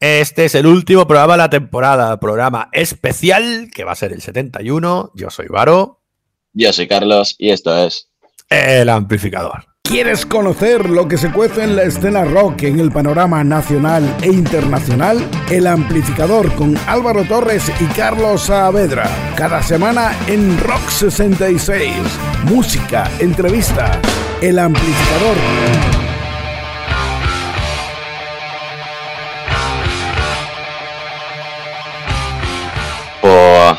Este es el último programa de la temporada, programa especial que va a ser el 71. Yo soy Varo. Yo soy Carlos y esto es El Amplificador. ¿Quieres conocer lo que se cuece en la escena rock en el panorama nacional e internacional? El Amplificador con Álvaro Torres y Carlos Saavedra. Cada semana en Rock 66. Música, entrevista. El Amplificador.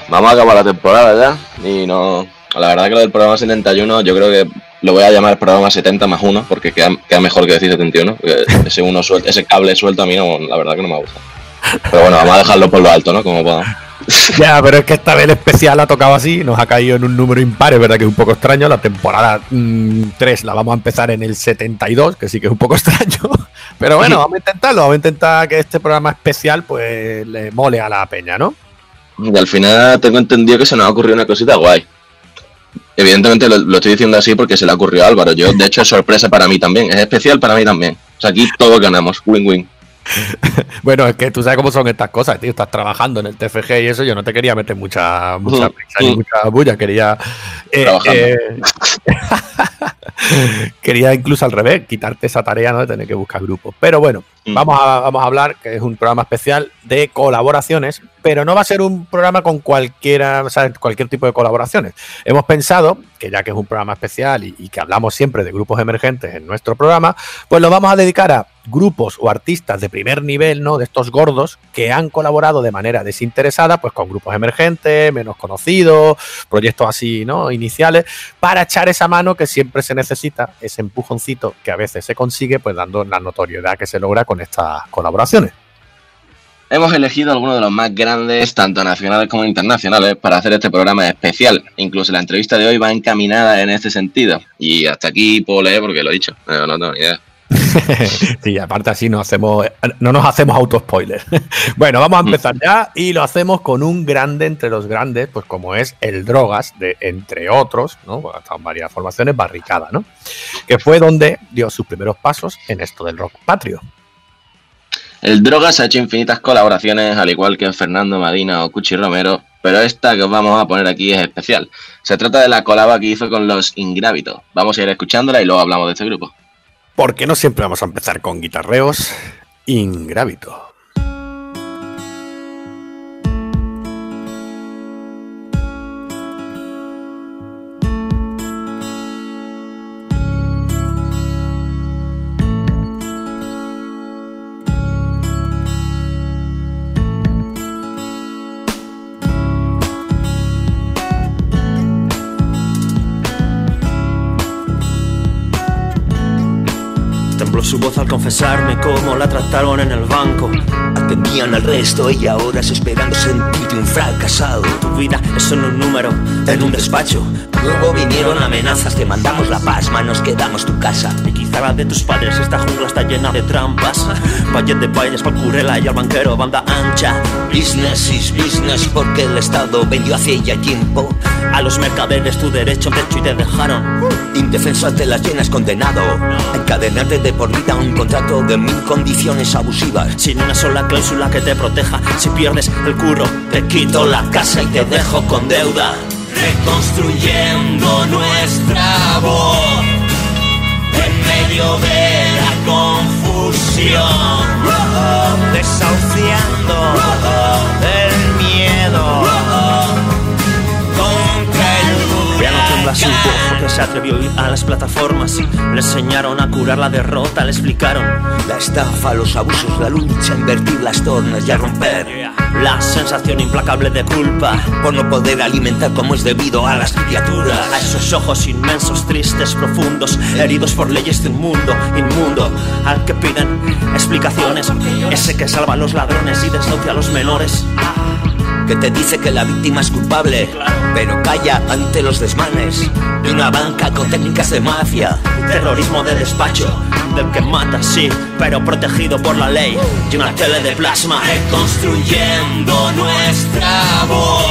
Vamos a acabar la temporada ya. Y no. La verdad que lo del programa 71, yo creo que lo voy a llamar programa 70 más 1, porque queda, queda mejor que decir 71. Ese, uno suelto, ese cable suelto a mí, no, la verdad que no me gusta. Pero bueno, vamos a dejarlo por lo alto, ¿no? Como podamos. Ya, pero es que esta vez el especial ha tocado así, nos ha caído en un número impar, es verdad que es un poco extraño. La temporada 3 mm, la vamos a empezar en el 72, que sí que es un poco extraño. Pero bueno, vamos a intentarlo, vamos a intentar que este programa especial pues le mole a la peña, ¿no? Y al final tengo entendido que se nos ha ocurrido una cosita guay. Evidentemente lo, lo, estoy diciendo así porque se le ocurrió a Álvaro. Yo, de hecho, es sorpresa para mí también. Es especial para mí también. O sea, aquí todos ganamos. Win-win. bueno, es que tú sabes cómo son estas cosas, tío. Estás trabajando en el TFG y eso. Yo no te quería meter mucha, mucha prisa ni mucha bulla. Quería. Eh, eh, quería incluso al revés, quitarte esa tarea ¿no? de tener que buscar grupos. Pero bueno, mm. vamos, a, vamos a hablar, que es un programa especial de colaboraciones, pero no va a ser un programa con cualquiera, o sea, cualquier tipo de colaboraciones. Hemos pensado que ya que es un programa especial y, y, que hablamos siempre de grupos emergentes en nuestro programa, pues lo vamos a dedicar a grupos o artistas de primer nivel, ¿no? De estos gordos que han colaborado de manera desinteresada, pues con grupos emergentes, menos conocidos, proyectos así, ¿no? Iniciales, para echar esa mano que siempre se necesita, ese empujoncito que a veces se consigue, pues dando la notoriedad que se logra con estas colaboraciones. Hemos elegido algunos de los más grandes, tanto nacionales como internacionales, para hacer este programa especial. Incluso la entrevista de hoy va encaminada en este sentido. Y hasta aquí puedo leer porque lo he dicho. No, tengo ni. sí, aparte así no hacemos, no nos hacemos auto spoiler. bueno, vamos a empezar ya y lo hacemos con un grande entre los grandes, pues como es el Drogas, de entre otros, ¿no? Están varias formaciones, Barricada, ¿no? Que fue donde dio sus primeros pasos en esto del rock patrio. El Drogas ha hecho infinitas colaboraciones, al igual que Fernando Madina o Cuchi Romero, pero esta que os vamos a poner aquí es especial. Se trata de la colaba que hizo con los Ingrávidos. Vamos a ir escuchándola y luego hablamos de este grupo. Porque no siempre vamos a empezar con guitarreos Ingrávito. Trataron en el banco. Atendían al resto y ahora es esperando sentirte un fracasado. Tu vida es solo un número en un despacho. Luego vinieron amenazas, te mandamos la pasma, nos quedamos tu casa. Y quizá la de tus padres, esta jungla está llena de trampas. Valle de bailes, curela y al banquero, banda ancha. Business is business, porque el Estado vendió hace ya tiempo a los mercaderes tu derecho de hecho y te dejaron. Indefenso ante las llenas, condenado. Encadenarte de por vida un contrato de mil condiciones abusivas. Sin una sola cláusula que te proteja. Si pierdes el curro, te quito la casa y te dejo con deuda reconstruyendo nuestra voz en medio de la confusión, desahuciando el miedo su voz porque se atrevió a ir a las plataformas. Le enseñaron a curar la derrota, le explicaron la estafa, los abusos, la lucha, invertir las tornas y a romper la sensación implacable de culpa por no poder alimentar como es debido a las criaturas. A esos ojos inmensos, tristes, profundos, heridos por leyes de un mundo inmundo, al que piden explicaciones. Ese que salva a los ladrones y desahucia a los menores que te dice que la víctima es culpable, pero calla ante los desmanes de una banca con técnicas de mafia, terrorismo de despacho, del que mata, sí, pero protegido por la ley, y una tele de plasma, reconstruyendo nuestra voz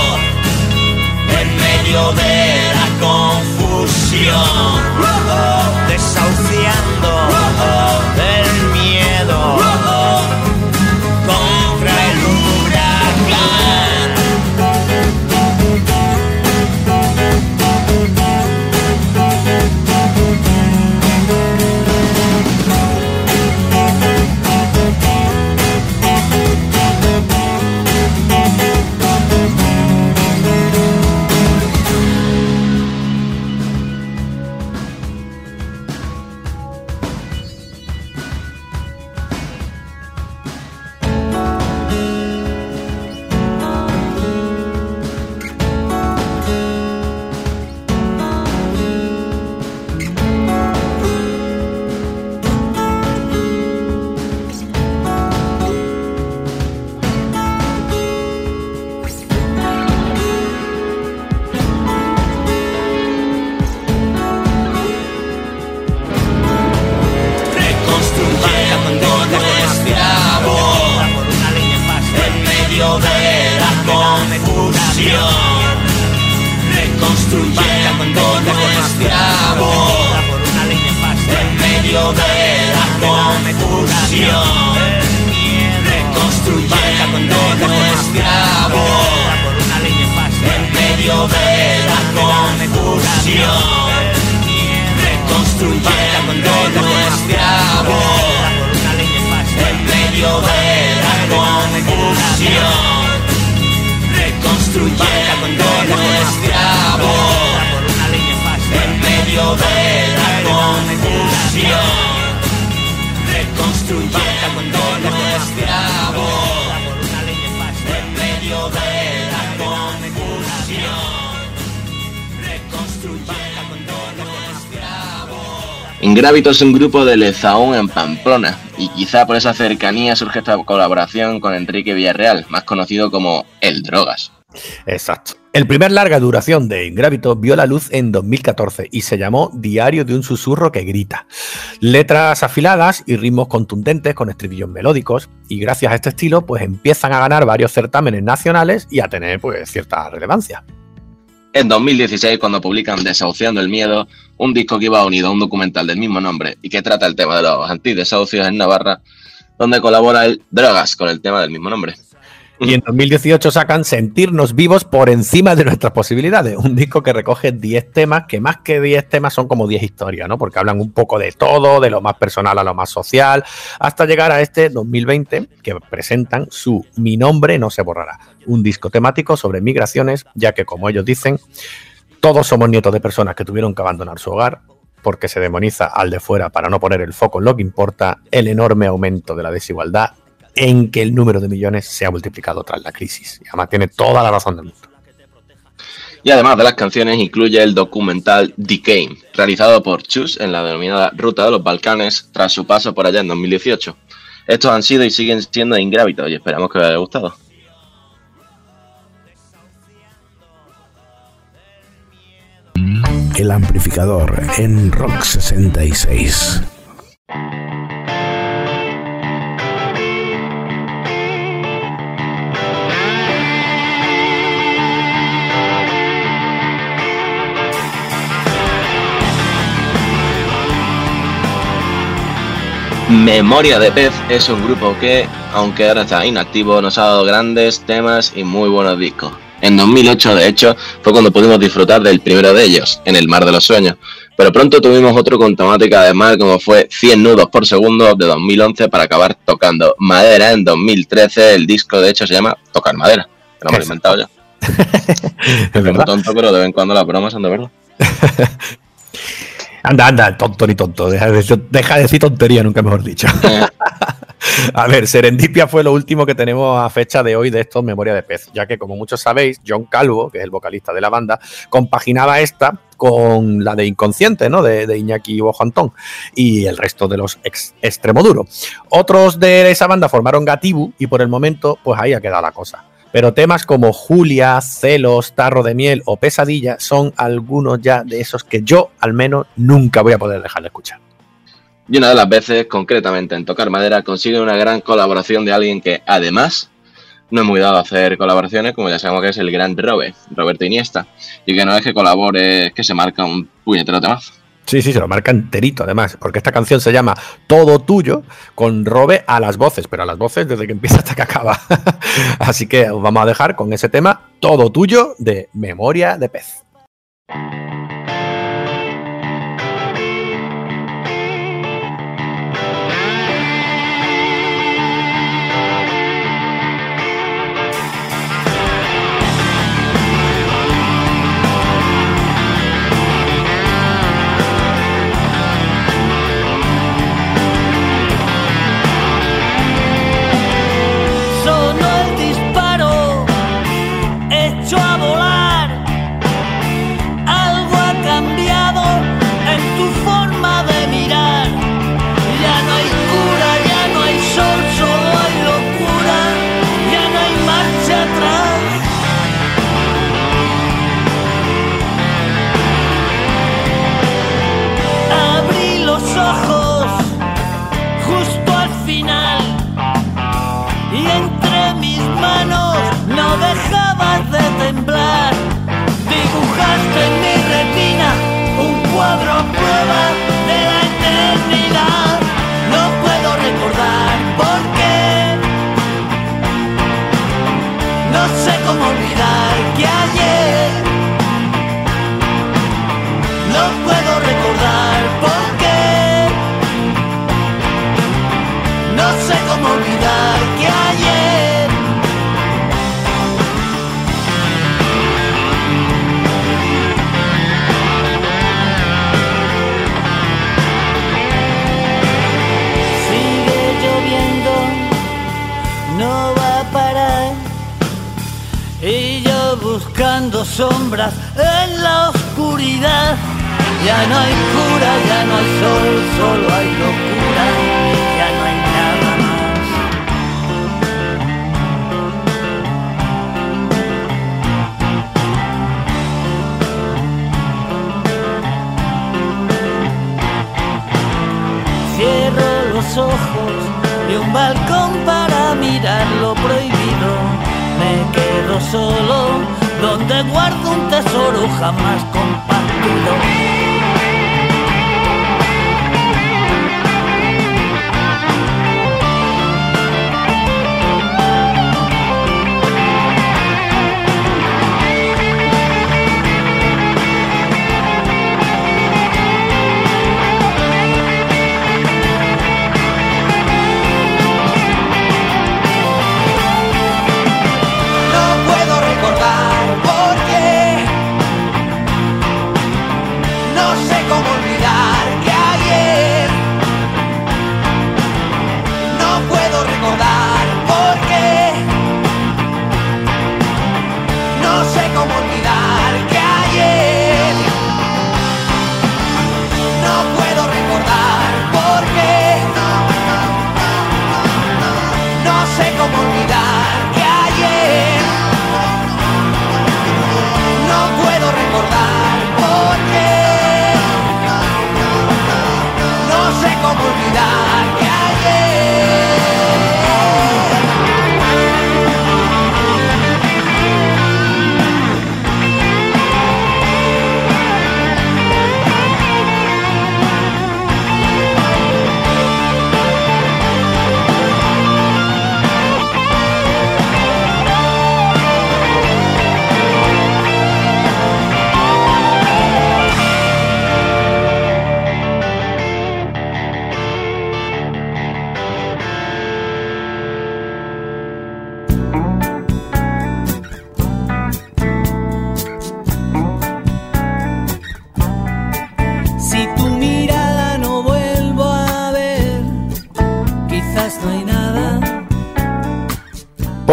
en medio de la confusión, desahuciando el miedo. Confusión reconstruyendo nuestra voz en medio de la confusión, reconstruyendo nuestra voz en medio de la confusión, reconstruyendo nuestra voz. Ingrávito es un grupo de Lezaún en Pamplona y quizá por esa cercanía surge esta colaboración con Enrique Villarreal, más conocido como El Drogas. Exacto. El primer larga duración de Ingrávito vio la luz en 2014 y se llamó Diario de un susurro que grita. Letras afiladas y ritmos contundentes con estribillos melódicos y gracias a este estilo pues empiezan a ganar varios certámenes nacionales y a tener pues cierta relevancia. En 2016, cuando publican Desahuciando el Miedo, un disco que iba unido a un documental del mismo nombre y que trata el tema de los antidesahucios en Navarra, donde colabora el Drogas con el tema del mismo nombre. Y en 2018 sacan Sentirnos vivos por encima de nuestras posibilidades, un disco que recoge 10 temas, que más que 10 temas son como 10 historias, ¿no? Porque hablan un poco de todo, de lo más personal a lo más social, hasta llegar a este 2020 que presentan su Mi nombre no se borrará, un disco temático sobre migraciones, ya que como ellos dicen, todos somos nietos de personas que tuvieron que abandonar su hogar, porque se demoniza al de fuera para no poner el foco en lo que importa, el enorme aumento de la desigualdad en que el número de millones se ha multiplicado tras la crisis. Y además tiene toda la razón del mundo. Y además de las canciones, incluye el documental Decay, realizado por Chus en la denominada Ruta de los Balcanes tras su paso por allá en 2018. Estos han sido y siguen siendo ingrávitos y esperamos que os haya gustado. El amplificador en Rock 66. Memoria de Pez es un grupo que, aunque ahora está inactivo, nos ha dado grandes temas y muy buenos discos. En 2008, de hecho, fue cuando pudimos disfrutar del primero de ellos, En el Mar de los Sueños. Pero pronto tuvimos otro con temática de mar, como fue 100 nudos por segundo de 2011 para acabar tocando madera en 2013. El disco, de hecho, se llama Tocar Madera. lo hemos inventado ya. es muy tonto, pero de vez en cuando las bromas son de verdad. Anda, anda, tonto ni tonto. Deja de, deja de decir tontería, nunca mejor dicho. a ver, Serendipia fue lo último que tenemos a fecha de hoy de estos Memoria de Pez, ya que como muchos sabéis, John Calvo, que es el vocalista de la banda, compaginaba esta con la de Inconsciente, ¿no? De, de Iñaki Bojantón y el resto de los ex Extremoduro. Otros de esa banda formaron Gatibu y por el momento, pues ahí ha quedado la cosa. Pero temas como Julia, Celos, Tarro de Miel o Pesadilla son algunos ya de esos que yo al menos nunca voy a poder dejar de escuchar. Y una de las veces, concretamente en Tocar Madera, consigue una gran colaboración de alguien que además no es muy dado a hacer colaboraciones, como ya sabemos que es el gran Robert, Roberto Iniesta, y que no es que colabore, es que se marca un puñetero temazo. Sí, sí, se lo marca enterito además, porque esta canción se llama Todo Tuyo, con Robe a las voces, pero a las voces desde que empieza hasta que acaba. Así que os vamos a dejar con ese tema Todo Tuyo de Memoria de Pez.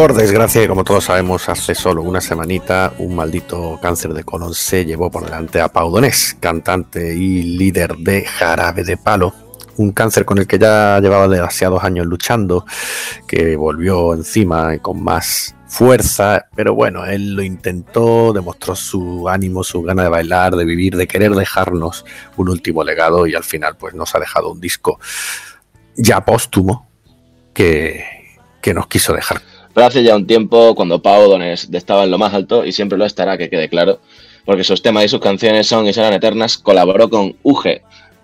Por desgracia, como todos sabemos, hace solo una semanita un maldito cáncer de colon se llevó por delante a Pau Donés, cantante y líder de Jarabe de Palo. Un cáncer con el que ya llevaba demasiados años luchando, que volvió encima con más fuerza, pero bueno, él lo intentó, demostró su ánimo, su gana de bailar, de vivir, de querer dejarnos un último legado y al final pues nos ha dejado un disco ya póstumo que, que nos quiso dejar Pero hace ya un tiempo, cuando Pau Donés estaba en lo más alto, y siempre lo estará, que quede claro, porque sus temas y sus canciones son y serán eternas, colaboró con UG,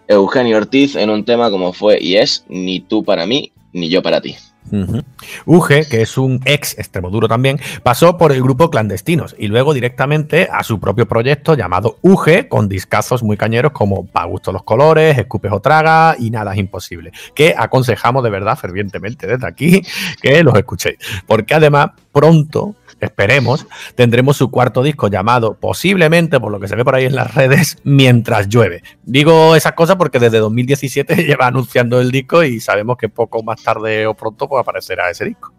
Eugenio Ortiz, en un tema como fue y es Ni tú para mí, ni yo para ti. Uh-huh. Uge, que es un ex extremoduro también, pasó por el grupo Clandestinos y luego directamente a su propio proyecto llamado Uge, con discazos muy cañeros como Pa' gusto los colores, Escupes o Traga y Nada es imposible, que aconsejamos de verdad fervientemente desde aquí que los escuchéis, porque además pronto esperemos, tendremos su cuarto disco llamado, posiblemente, por lo que se ve por ahí en las redes, Mientras llueve. Digo esas cosas porque desde 2017 lleva anunciando el disco y sabemos que poco más tarde o pronto pues, aparecerá ese disco.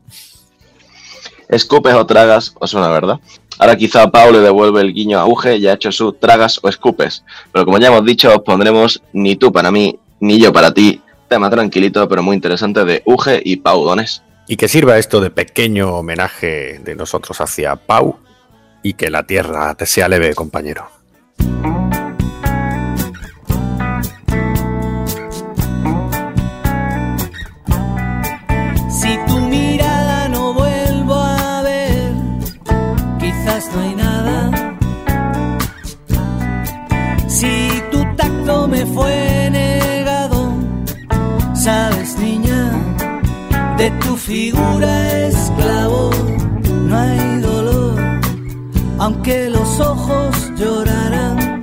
Escupes o tragas, os suena, ¿verdad? Ahora quizá Pau le devuelve el guiño a Uge y ha hecho su tragas o escupes. Pero como ya hemos dicho, os pondremos ni tú para mí, ni yo para ti. Tema tranquilito, pero muy interesante de Uge y Pau Donés. Y que sirva esto de pequeño homenaje de nosotros hacia Pau y que la tierra te sea leve, compañero. Cura esclavo, no hay dolor, aunque los ojos llorarán.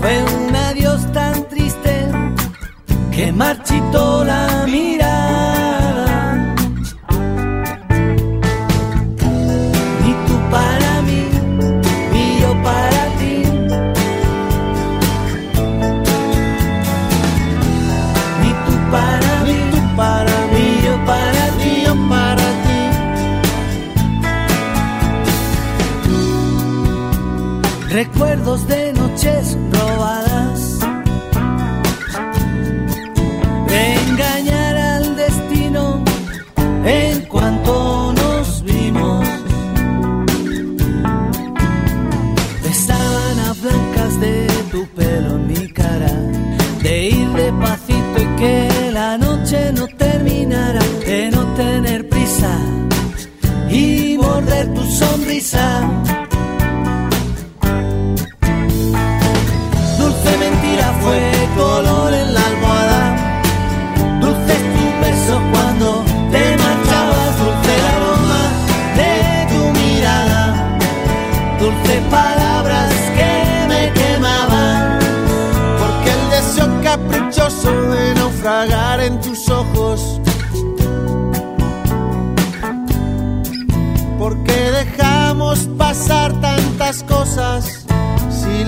Fue un adiós tan triste que marchitó la mirada. Recuerdos de noches robadas. Engañar al destino en cuanto nos vimos. De sábanas blancas de tu pelo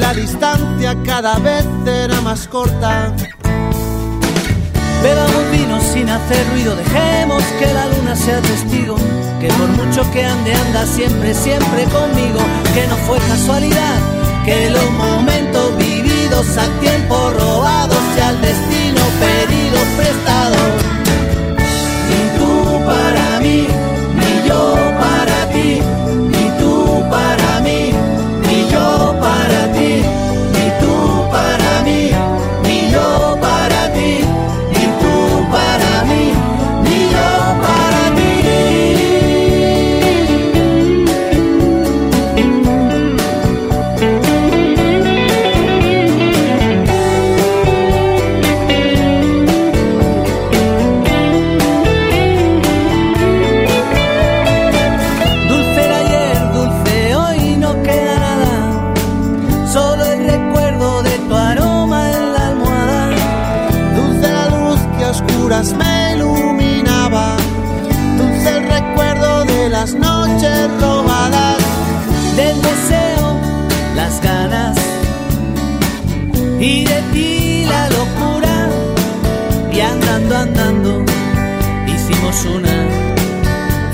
la distancia cada vez era más corta. Bebamos vino sin hacer ruido, dejemos que la luna sea testigo, que por mucho que ande anda siempre, siempre conmigo, que no fue casualidad, que los momentos vividos al tiempo robados y al destino pedido prestado.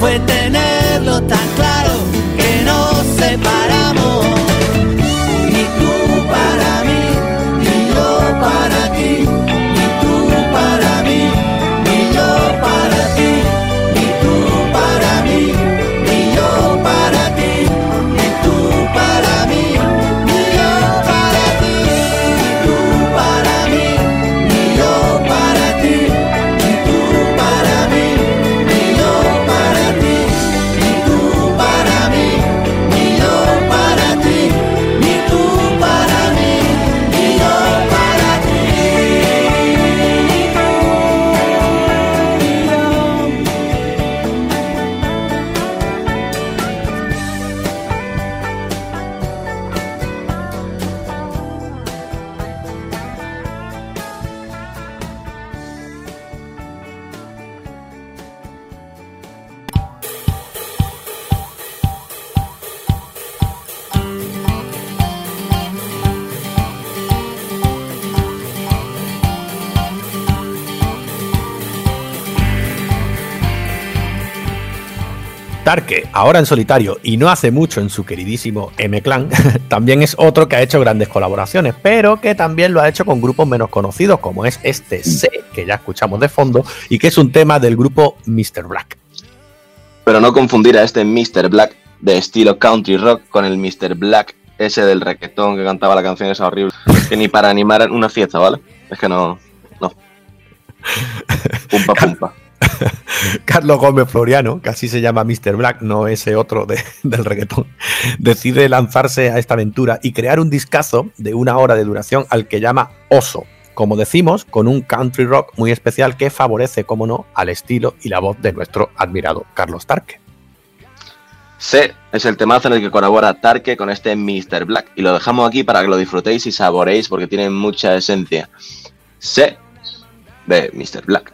Fue tenerlo tan ahora en solitario y no hace mucho en su queridísimo M-Clan, también es otro que ha hecho grandes colaboraciones, pero que también lo ha hecho con grupos menos conocidos, como es este C, que ya escuchamos de fondo, y que es un tema del grupo Mr. Black. Pero no confundir a este Mr. Black de estilo country rock con el Mr. Black ese del reggaetón que cantaba la canción esa horrible, que ni para animar una fiesta, ¿vale? Es que no, no. Pumpa, pumpa. Carlos Gómez Floriano, que así se llama Mr. Black, no ese otro de- del reggaetón, decide lanzarse a esta aventura y crear un discazo de una hora de duración al que llama Oso. como decimos, con un country rock muy especial que favorece, como no, al estilo y la voz de nuestro admirado Carlos Tarque. C es el temazo en el que colabora Tarque con este Mr. Black y lo dejamos aquí para que lo disfrutéis y saboreéis porque tiene mucha esencia. C de Mr. Black.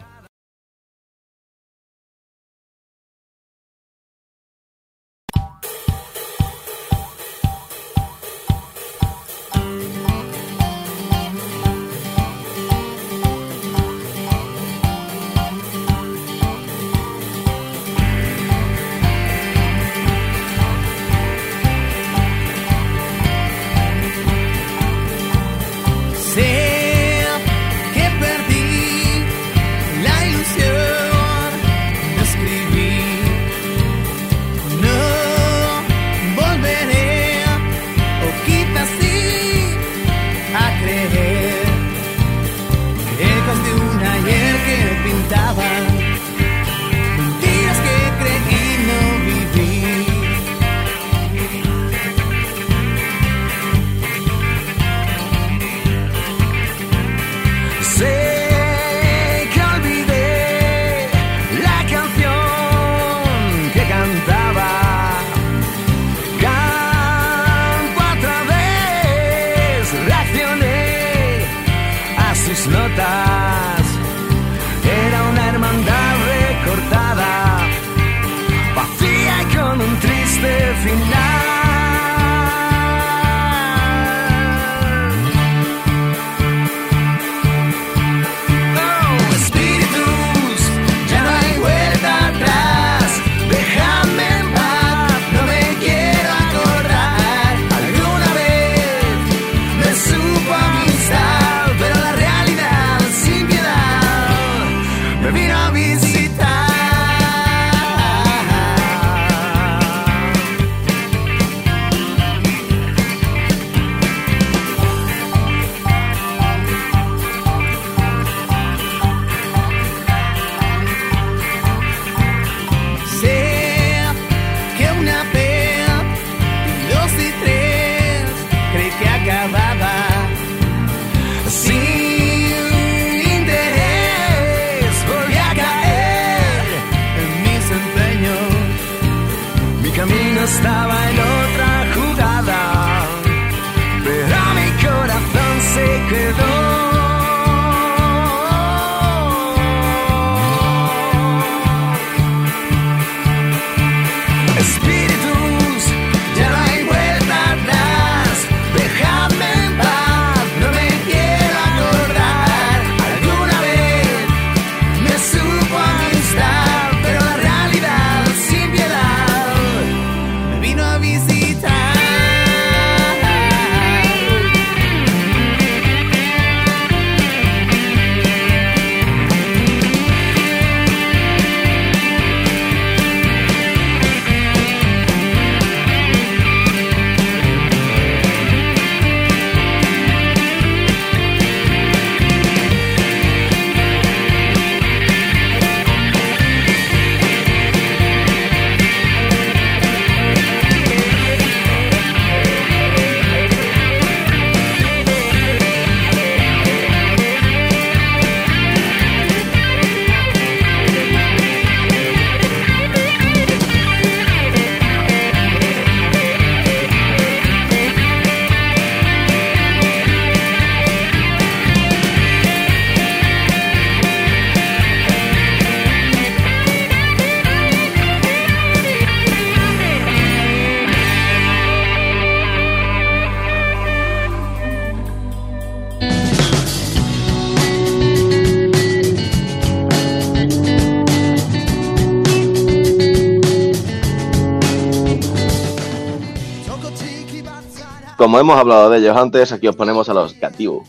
Como hemos hablado de ellos antes, aquí os ponemos a los Gatibu.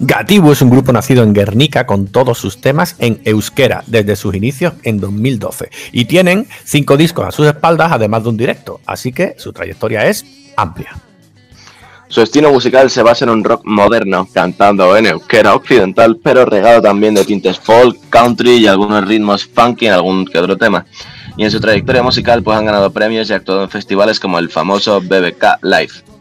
Gatibu es un grupo nacido en Guernica con todos sus temas en euskera desde sus inicios en 2012 y tienen cinco discos a sus espaldas además de un directo, así que su trayectoria es amplia. Su estilo musical se basa en un rock moderno, cantando en euskera occidental, pero regado también de tintes folk, country y algunos ritmos funky en algún que otro tema. Y en su trayectoria musical pues han ganado premios y actuado en festivales como el famoso BBK Live.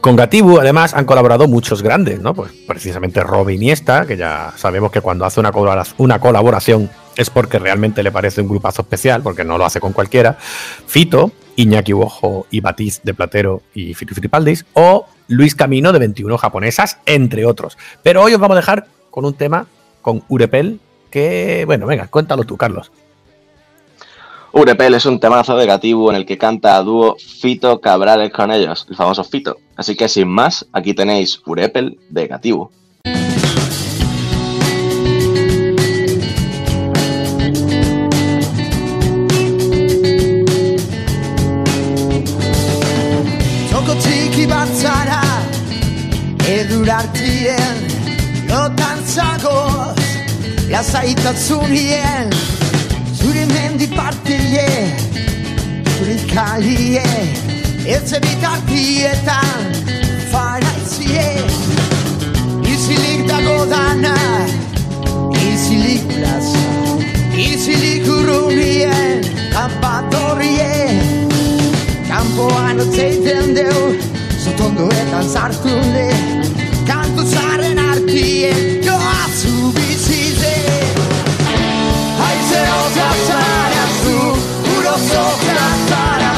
Con Gatibu, además, han colaborado muchos grandes, ¿no? Pues precisamente Robin Iniesta, que ya sabemos que cuando hace una, colaboración es porque realmente le parece un grupazo especial, porque no lo hace con cualquiera. Fito, Iñaki Bojo y Batiz de Platero y Fito o Luis Camino de 21 japonesas, entre otros. Pero hoy os vamos a dejar con un tema con Urepel, que, bueno, venga, cuéntalo tú, Carlos. Urepel es un temazo negativo en el que canta a dúo Fito Cabrales con ellos, el famoso Fito. Así que sin más, aquí tenéis Urepel de Gatibu. ye Frikali ye Etze bitartietan Faraizie Izilik dago dana Izilik plaza Izilik urrunien Kampatorie Kampoan otzeiten deu Zotondoetan zartu ne Kantu zaren artie Joa zubizide Haize hozatzen Uro zoka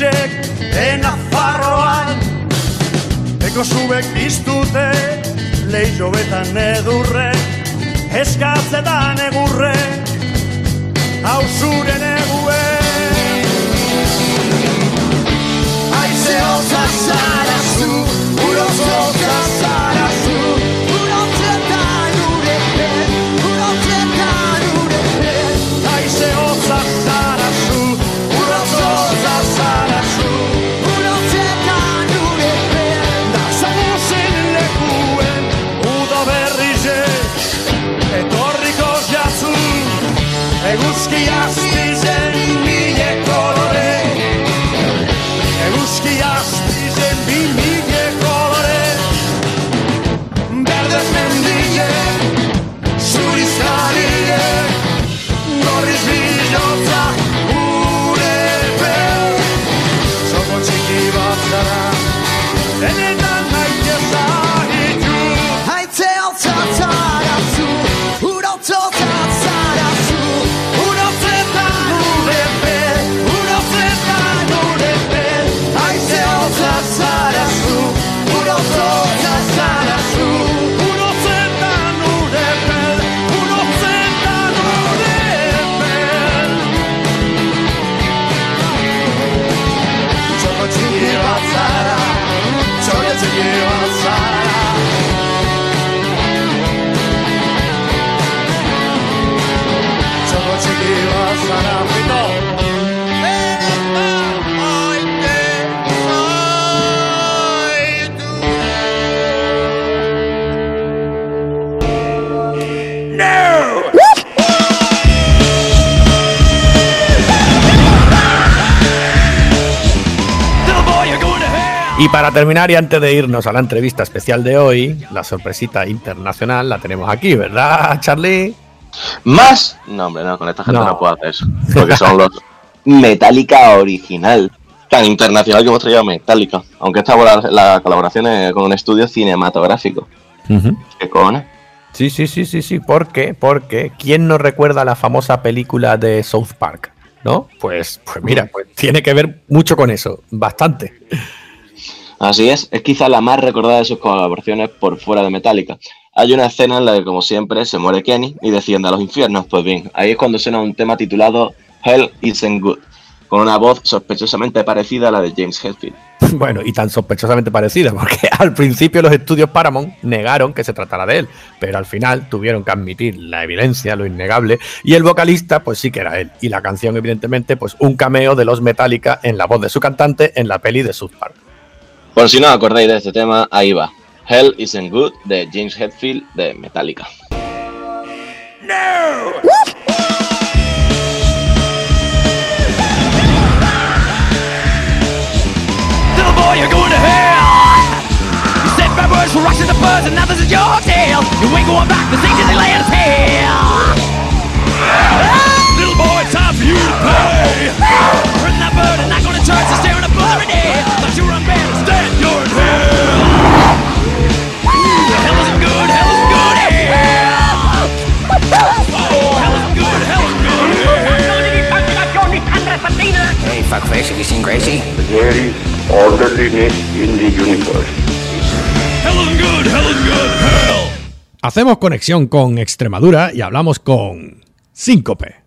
gorrizek Enafarroan Eko zubek biztute Leixo betan edurre Eskatzetan egurre Hau zuren egue Haize hota Y para terminar y antes de irnos a la entrevista especial de hoy, la sorpresita internacional la tenemos aquí, ¿verdad, Charlie? ¿Más? No, hombre, no, con esta gente No. no, puedo hacer eso. Porque son los Metallica original. Tan internacional que hemos traído Metallica. Aunque esta la, la colaboración es con un estudio cinematográfico. ¿Qué cojones? Sí, sí, sí, sí, sí. ¿Por qué? Porque ¿quién no recuerda la famosa película de South Park? ¿No? Pues, pues mira, pues tiene que ver mucho con eso, bastante. Así es, es quizá la más recordada de sus colaboraciones por fuera de Metallica. Hay una escena en la que, como siempre, se muere Kenny y desciende a los infiernos. Pues bien, ahí es cuando suena un tema titulado Hell Isn't Good, con una voz sospechosamente parecida a la de James Hetfield. Bueno, y tan sospechosamente parecida, porque al principio los estudios Paramount negaron que se tratara de él, pero al final tuvieron que admitir la evidencia, lo innegable, y el vocalista, pues sí que era él. Y la canción, evidentemente, pues un cameo de los Metallica en la voz de su cantante en la peli de South Park. Por si no acordáis de este tema, ahí va. Hell Isn't Good de James Hetfield de Metallica. Little boy, you're going to hell. You said bad words for rushing the buzz, and now this is your tale. You ain't going back to see Disneyland hell. Little boy, it's time for you to pay. Hurting that bird and not going to church and staring at blurry day. Thought you were unbanned, instead hell. Hey, fuckface, have you seen Gracie? There is orderliness in the universe. Hell isn't good, hell isn't good, hell. Hacemos conexión con Extremadura y hablamos con Síncope.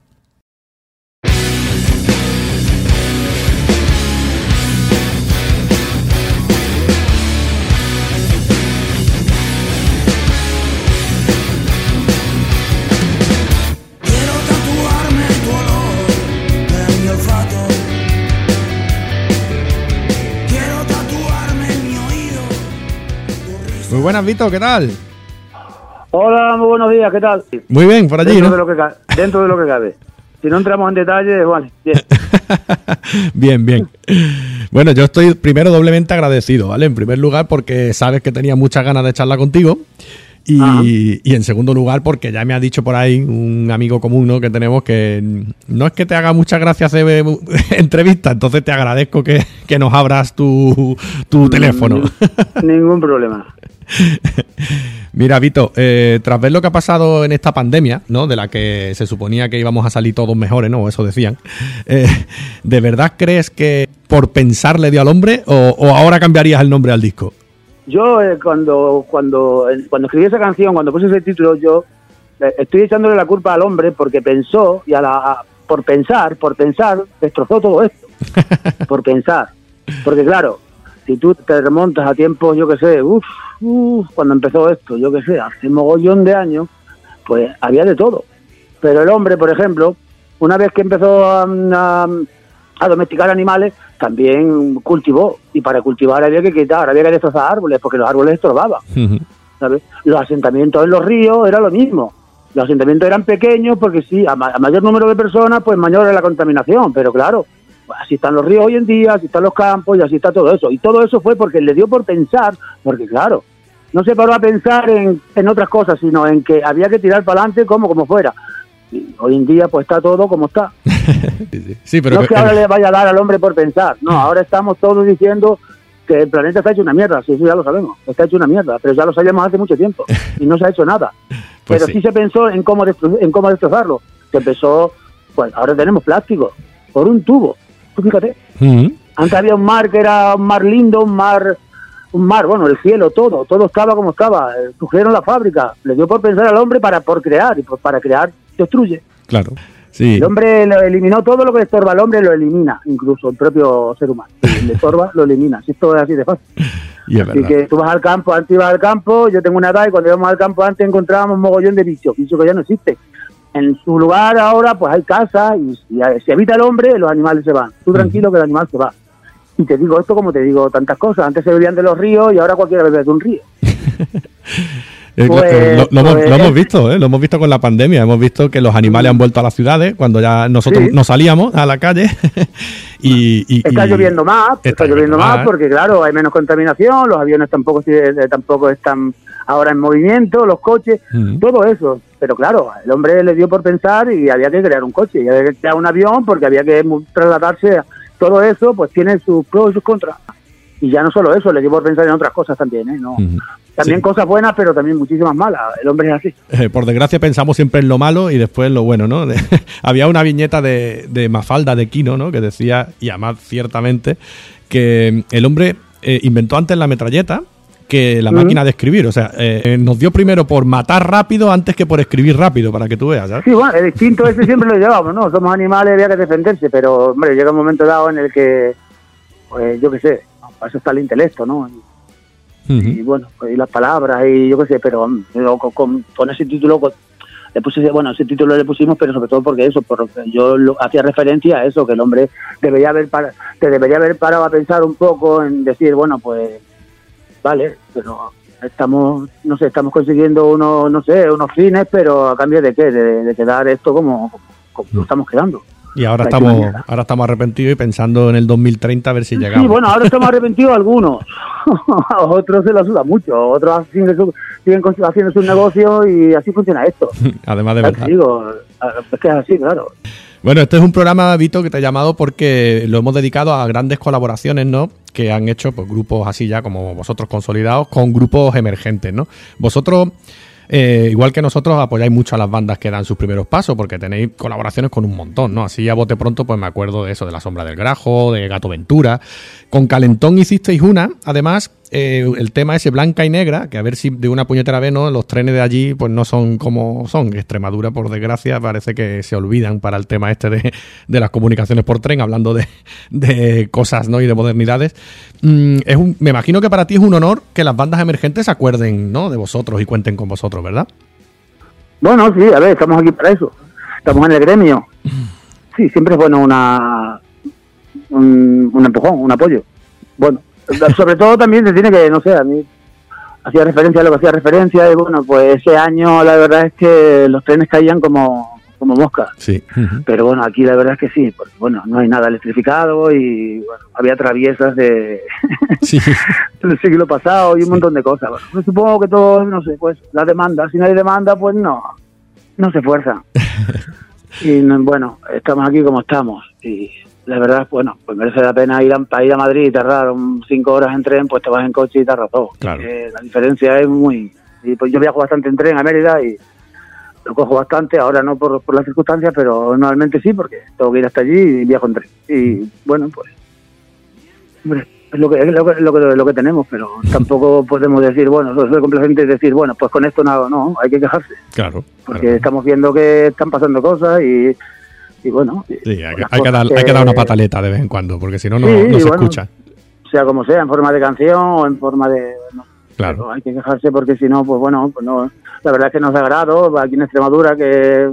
Buenas, Vito, ¿qué tal? Hola, muy buenos días, ¿qué tal? Muy bien, por allí, dentro, ¿no? de lo que ca- dentro de lo que cabe. Si no entramos en detalles, vale, bien, bien. bien. Bueno, yo estoy primero doblemente agradecido, ¿vale? En primer lugar, porque sabes que tenía muchas ganas de charlar contigo. Y, y en segundo lugar, porque ya me ha dicho por ahí un amigo común ¿no? que tenemos que no es que te haga muchas gracias eh, entrevistas, entonces te agradezco que, que nos abras tu, tu teléfono. Ningún problema. Mira, Vito, eh, tras ver lo que ha pasado en esta pandemia, ¿no? De la que se suponía que íbamos a salir todos mejores, ¿no? Eso decían. eh, ¿De verdad crees que por pensar le dio al hombre o, o ahora cambiarías el nombre al disco? Yo eh, cuando cuando cuando escribí esa canción, cuando puse ese título, yo estoy echándole la culpa al hombre porque pensó y a la a- por pensar, por pensar destrozó todo esto. por pensar, porque claro, si tú te remontas a tiempos, yo que sé, uff, cuando empezó esto, yo que sé, hace mogollón de años, pues había de todo. Pero el hombre, por ejemplo, una vez que empezó a, a- a domesticar animales, también cultivó. Y para cultivar había que quitar, había que destrozar árboles, porque los árboles estorbaban. ¿sabes? Los asentamientos en los ríos era lo mismo. Los asentamientos eran pequeños porque sí, a, ma- a mayor número de personas, pues mayor es la contaminación. Pero claro, así están los ríos hoy en día, así están los campos y así está todo eso. Y todo eso fue porque le dio por pensar, porque claro, no se paró a pensar en, en otras cosas, sino en que había que tirar para adelante como, como fuera. Y hoy en día pues está todo como está. Sí, pero no es que ahora le vaya a dar al hombre por pensar, no, ahora estamos todos diciendo que el planeta está hecho una mierda, sí, eso ya lo sabemos, está hecho una mierda, pero ya lo sabíamos hace mucho tiempo y no se ha hecho nada. Pues pero sí. sí. se pensó en cómo, en cómo destrozarlo. Se empezó, pues ahora tenemos plástico, por un tubo, tú fíjate. Ujú. Antes había un mar que era un mar lindo, un mar, un mar, bueno, el cielo, todo, todo estaba como estaba. Surgieron la fábrica, le dio por pensar al hombre para por crear, y por- para crear destruye. Claro. Sí. El hombre lo eliminó todo lo que le estorba al hombre, lo elimina, incluso el propio ser humano. Si le estorba, lo elimina. Si esto es así de fácil. Y Así verdad. que tú vas al campo, antes ibas al campo, yo tengo una edad y cuando íbamos al campo antes encontrábamos un mogollón de bichos, bichos que ya no existen. En su lugar ahora pues hay casas y si si habita el hombre, los animales se van. Tú tranquilo que el animal se va. Y te digo esto como te digo tantas cosas. Antes se bebían de los ríos y ahora cualquiera bebe de un río. Eh, Pues- eh, lo, lo hemos, pues- lo hemos visto, ¿eh? lo hemos visto con la pandemia. Hemos visto que los animales han vuelto a las ciudades cuando ya nosotros Sí. no salíamos a la calle. y, y- Está lloviendo más, está, está lloviendo más porque claro, hay menos contaminación, los aviones tampoco eh, tampoco están ahora en movimiento, los coches, todo eso. Pero claro, el hombre le dio por pensar y había que crear un coche, y había que crear un avión porque había que trasladarse. a- Todo eso pues tiene sus pros y sus contras. Y ya no solo eso, le dio por pensar en otras cosas también, ¿eh? No, también Sí. cosas buenas, pero también muchísimas malas. El hombre es así. Eh, por desgracia pensamos siempre en lo malo y después en lo bueno, ¿no? Había una viñeta de, de Mafalda de Kino, ¿no? Que decía, y además ciertamente, que el hombre eh, inventó antes la metralleta que la máquina de escribir. O sea, eh, nos dio primero por matar rápido antes que por escribir rápido, para que tú veas, ¿sabes? Sí, bueno, el instinto ese siempre lo llevamos, ¿no? Somos animales, había que defenderse, pero, hombre, llega un momento dado en el que, pues, yo qué sé, para eso está el intelecto, ¿no? Y, y, bueno, pues, y las palabras, y yo qué sé, pero mm, yo con, con- con ese título, con- le puse, bueno, ese título le pusimos, pero sobre todo porque eso, porque yo lo- hacía referencia a eso, que el hombre debería haber para, te debería haber parado a pensar un poco en decir, bueno, pues vale, pero estamos, no sé, estamos consiguiendo unos, no sé, unos fines, pero a cambio de qué, de, de quedar esto como, como, como lo estamos quedando. Y ahora estamos, ahora estamos arrepentidos y pensando en el 2030 a ver si llegamos. Sí, bueno, ahora estamos arrepentidos algunos. a otros se lo suda mucho. Otros siguen, siguen haciendo sus negocios y así funciona esto. Además de verdad. digo, es que es así, claro. Bueno, este es un programa, Vito, que te he llamado porque lo hemos dedicado a grandes colaboraciones, ¿no? Que han hecho pues, grupos así ya como vosotros consolidados con grupos emergentes, ¿no? Vosotros, eh, igual que nosotros, apoyáis mucho a las bandas que dan sus primeros pasos porque tenéis colaboraciones con un montón, ¿no? Así a bote pronto, pues me acuerdo de eso, de La Sombra del Grajo, de Gato Ventura. Con Calentón hicisteis una, además, eh, el tema ese blanca y negra, que a ver si de una puñetera vez, ¿no? Los trenes de allí, pues no son como son. Extremadura, por desgracia, parece que se olvidan para el tema este de, de las comunicaciones por tren, hablando de, de cosas, ¿no? Y de modernidades. Mm, es un, me imagino que para ti es un honor que las bandas emergentes se acuerden, ¿no? De vosotros y cuenten con vosotros, ¿verdad? Bueno, sí, a ver, estamos aquí para eso. Estamos en el gremio. Sí, siempre es bueno una, un, un empujón, un apoyo. Bueno, sobre todo también se tiene que, no sé, a mí hacía referencia a lo que hacía referencia y bueno, pues ese año la verdad es que los trenes caían como, como moscas. Sí. Pero bueno, aquí la verdad es que sí, porque bueno, no hay nada electrificado y bueno, había traviesas de Sí. del siglo pasado y un montón de cosas. Bueno, pues supongo que todo, no sé, pues la demanda, si no hay demanda, pues no, no se fuerza. y no- bueno, estamos aquí como estamos y la verdad, bueno, pues merece la pena ir a, para ir a Madrid y tardar un- cinco horas en tren, pues te vas en coche y tardas dos. Claro. Eh, la diferencia es muy... Y pues yo viajo bastante en tren a Mérida y lo cojo bastante, ahora no por, por las circunstancias, pero normalmente sí, porque tengo que ir hasta allí y viajo en tren. Y bueno, pues Hombre, es lo que, es lo que, lo que, lo que tenemos, pero tampoco podemos decir, bueno, soy complacente y decir, bueno, pues con esto nada, no, hay que quejarse, Claro. porque claro. estamos viendo que están pasando cosas y, y bueno, Sí, hay, que- las hay que dar, hay que dar una pataleta de vez en cuando, porque si no, no, Sí, no se bueno. escucha. sea como sea, en forma de canción o en forma de... no, Claro. hay que quejarse porque si no, pues bueno, pues no, la verdad es que nos da agrado, aquí en Extremadura que,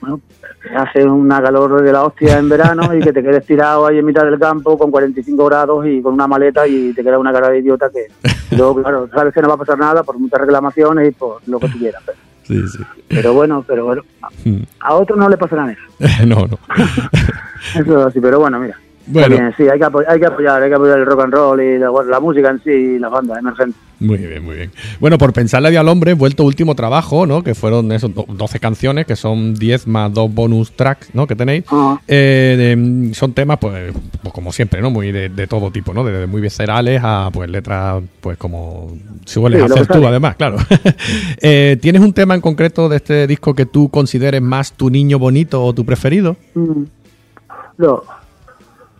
bueno, que hace una calor de la hostia en verano y que te quedes tirado ahí en mitad del campo con 45 grados y con una maleta y te queda una cara de idiota que luego, claro, sabes que no va a pasar nada por muchas reclamaciones y por lo que tú quieras. Pero, Sí, sí. pero bueno, pero bueno, Mm. a otros no le pasarán eso. no, no. Eso es así, pero bueno, mira. Bueno. bien, sí, hay que, apoy- hay que apoyar, hay que apoyar el rock and roll y la, la música en sí y las bandas emergentes. Muy bien, muy bien. Bueno, por pensarle a Día al Hombre, vuelto último trabajo, ¿no? Que fueron esos do- 12 canciones, que son 10 más dos bonus tracks, ¿no? Que tenéis. Eh, de- son temas, pues, pues, como siempre, ¿no? Muy de, de todo tipo, ¿no? Desde muy viscerales a, pues, letras, pues, como sueles Sí, hacer tú, además, claro. Eh, ¿Tienes un tema en concreto de este disco que tú consideres más tu niño bonito o tu preferido? Mm. No,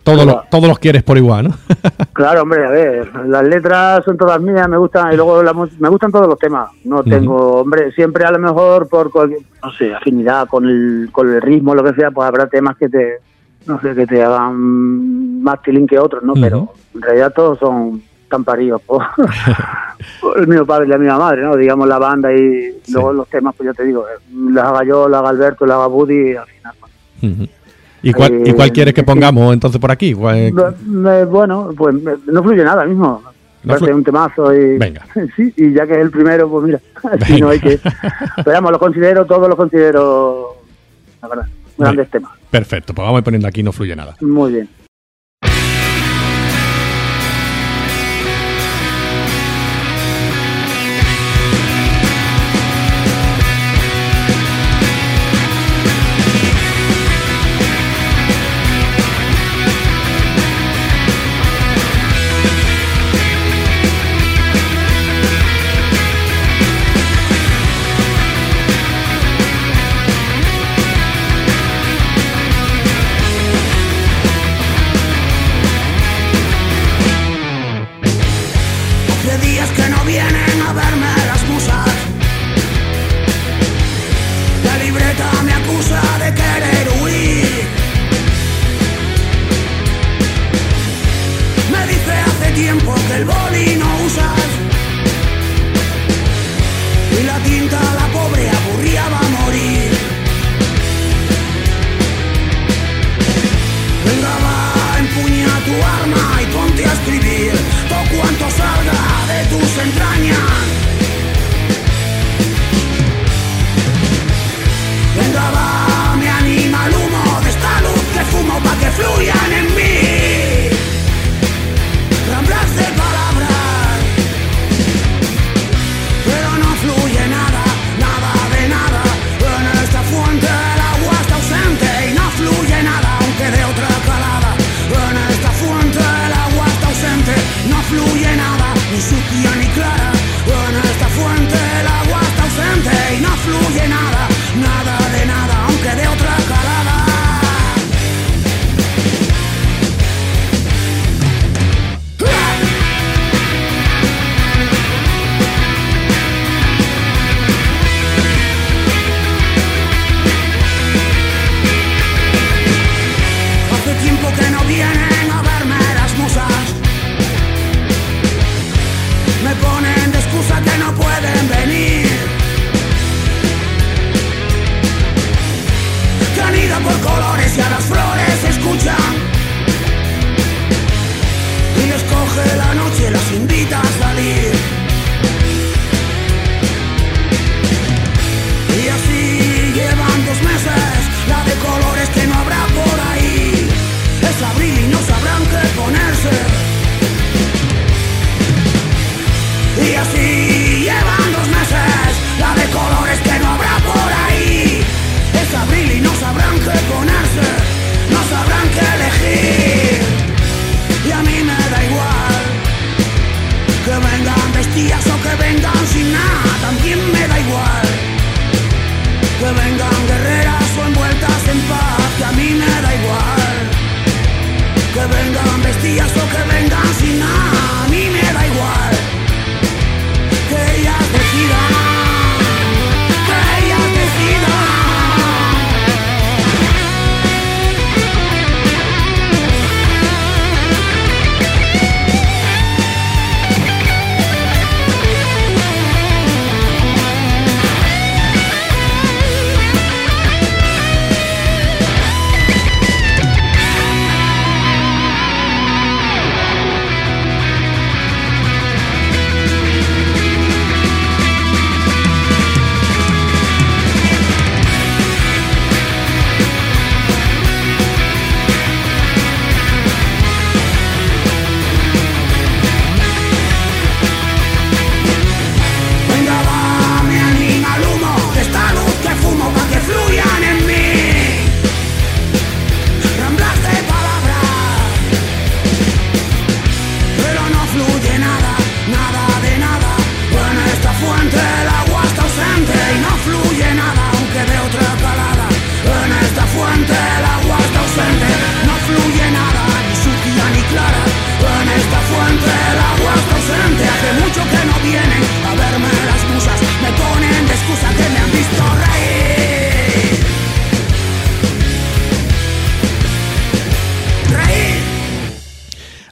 Todos, Hola. los, todos los quieres por igual, ¿no? Claro, hombre, a ver, las letras son todas mías, me gustan, y luego la me gustan todos los temas. No tengo, hombre, siempre a lo mejor por cualquier, no sé, afinidad con el, con el ritmo, lo que sea, pues habrá temas que te, no sé, que te hagan más tilín que otros, ¿no? Pero en realidad todos son tan paridos por, por el mío padre y la misma madre, ¿no? Digamos la banda y luego los temas, pues yo te digo, las haga yo, las haga Alberto, las haga Buddy, al final, pues, Ujú. ¿Y cuál, ¿Y cuál quieres que pongamos entonces por aquí? ¿Cuál- No, me- bueno, pues me- no fluye nada mismo. No flu- un temazo y, Venga. sí, y ya que es el primero, pues mira, así no hay que... Pero vamos, lo considero, todos los considero, la verdad, grandes temas. Perfecto, pues vamos a ir poniendo aquí, no fluye nada. Muy bien.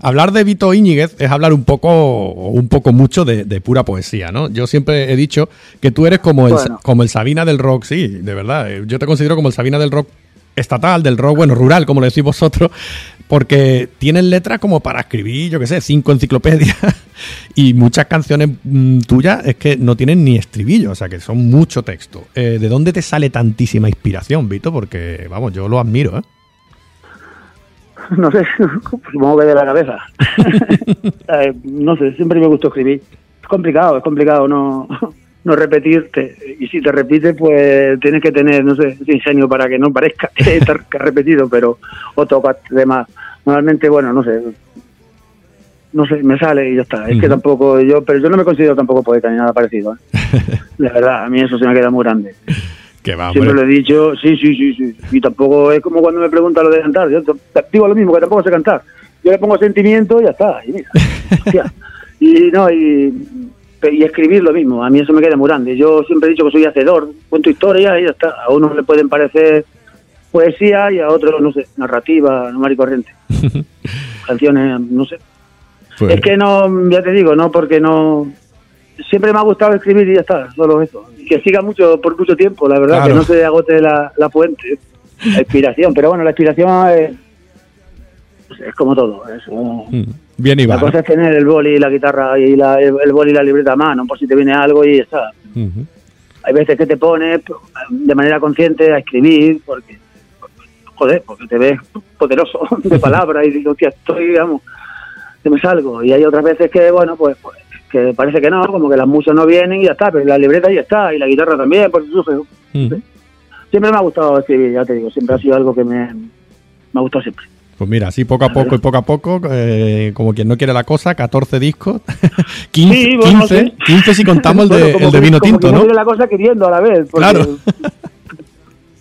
Hablar de Vito Íñiguez es hablar un poco, un poco mucho de, de pura poesía, ¿no? Yo siempre he dicho que tú eres como el, Bueno. como el Sabina del rock, sí, de verdad. eh, Yo te considero como el Sabina del rock estatal, del rock, bueno, rural, como lo decís vosotros, porque tienes letras como para escribir, yo qué sé, cinco enciclopedias y muchas canciones mm, tuyas es que no tienen ni estribillo, o sea que son mucho texto. Eh, ¿De dónde te sale tantísima inspiración, Vito? Porque, vamos, yo lo admiro, ¿eh? no sé, supongo que de la cabeza. Eh, no sé, siempre me gustó escribir. Es complicado, es complicado no, no repetirte. Y si te repites, pues tienes que tener, no sé, ingenio para que no parezca que repetido, pero o tocas temas. Normalmente, bueno, no sé. No sé, me sale y ya está. Es que tampoco yo, pero yo no me considero tampoco poeta ni nada parecido. ¿eh? De verdad, a mí eso se me queda muy grande. Que va, Siempre lo he dicho, sí, sí, sí, sí. Y tampoco es como cuando me preguntan lo de cantar. Yo digo lo mismo, que tampoco sé cantar. Yo le pongo sentimiento y ya está. Y mira, hostia. Y no, y, y escribir lo mismo. A mí eso me queda muy grande. Yo siempre he dicho que soy hacedor, cuento historias y ya está. A unos le pueden parecer poesía y a otros, no sé, narrativa, normal y corriente. Canciones, no sé. Pues- Es que no, ya te digo, no, porque no. Siempre me ha gustado escribir y ya está, solo eso. Que siga mucho por mucho tiempo, la verdad, Claro. que no se agote la, la fuente, la inspiración. Pero bueno, la inspiración es, es como todo. Eso. Mm, Bien y La cosa es tener el boli y la guitarra y la, el, el boli y la libreta a mano, por si te viene algo y ya está. Hay veces que te pones de manera consciente a escribir, porque, joder, porque te ves poderoso de palabras y digo, hostia, estoy, digamos, que me salgo. Y hay otras veces que, bueno, pues, pues, que parece que no, como que las musas no vienen y ya está, pero la libreta ya está, y la guitarra también, por surge. Ujú. Siempre me ha gustado escribir, ya te digo, siempre ha sido algo que me, me ha gustado siempre. Pues mira, así poco a poco y poco a poco, eh, como quien no quiere la cosa, 14 discos, 15, Sí, bueno, 15, sí. 15 si contamos el de, Bueno, como el de vino como tinto, que ¿no? mire la cosa queriendo a la vez. porque Claro.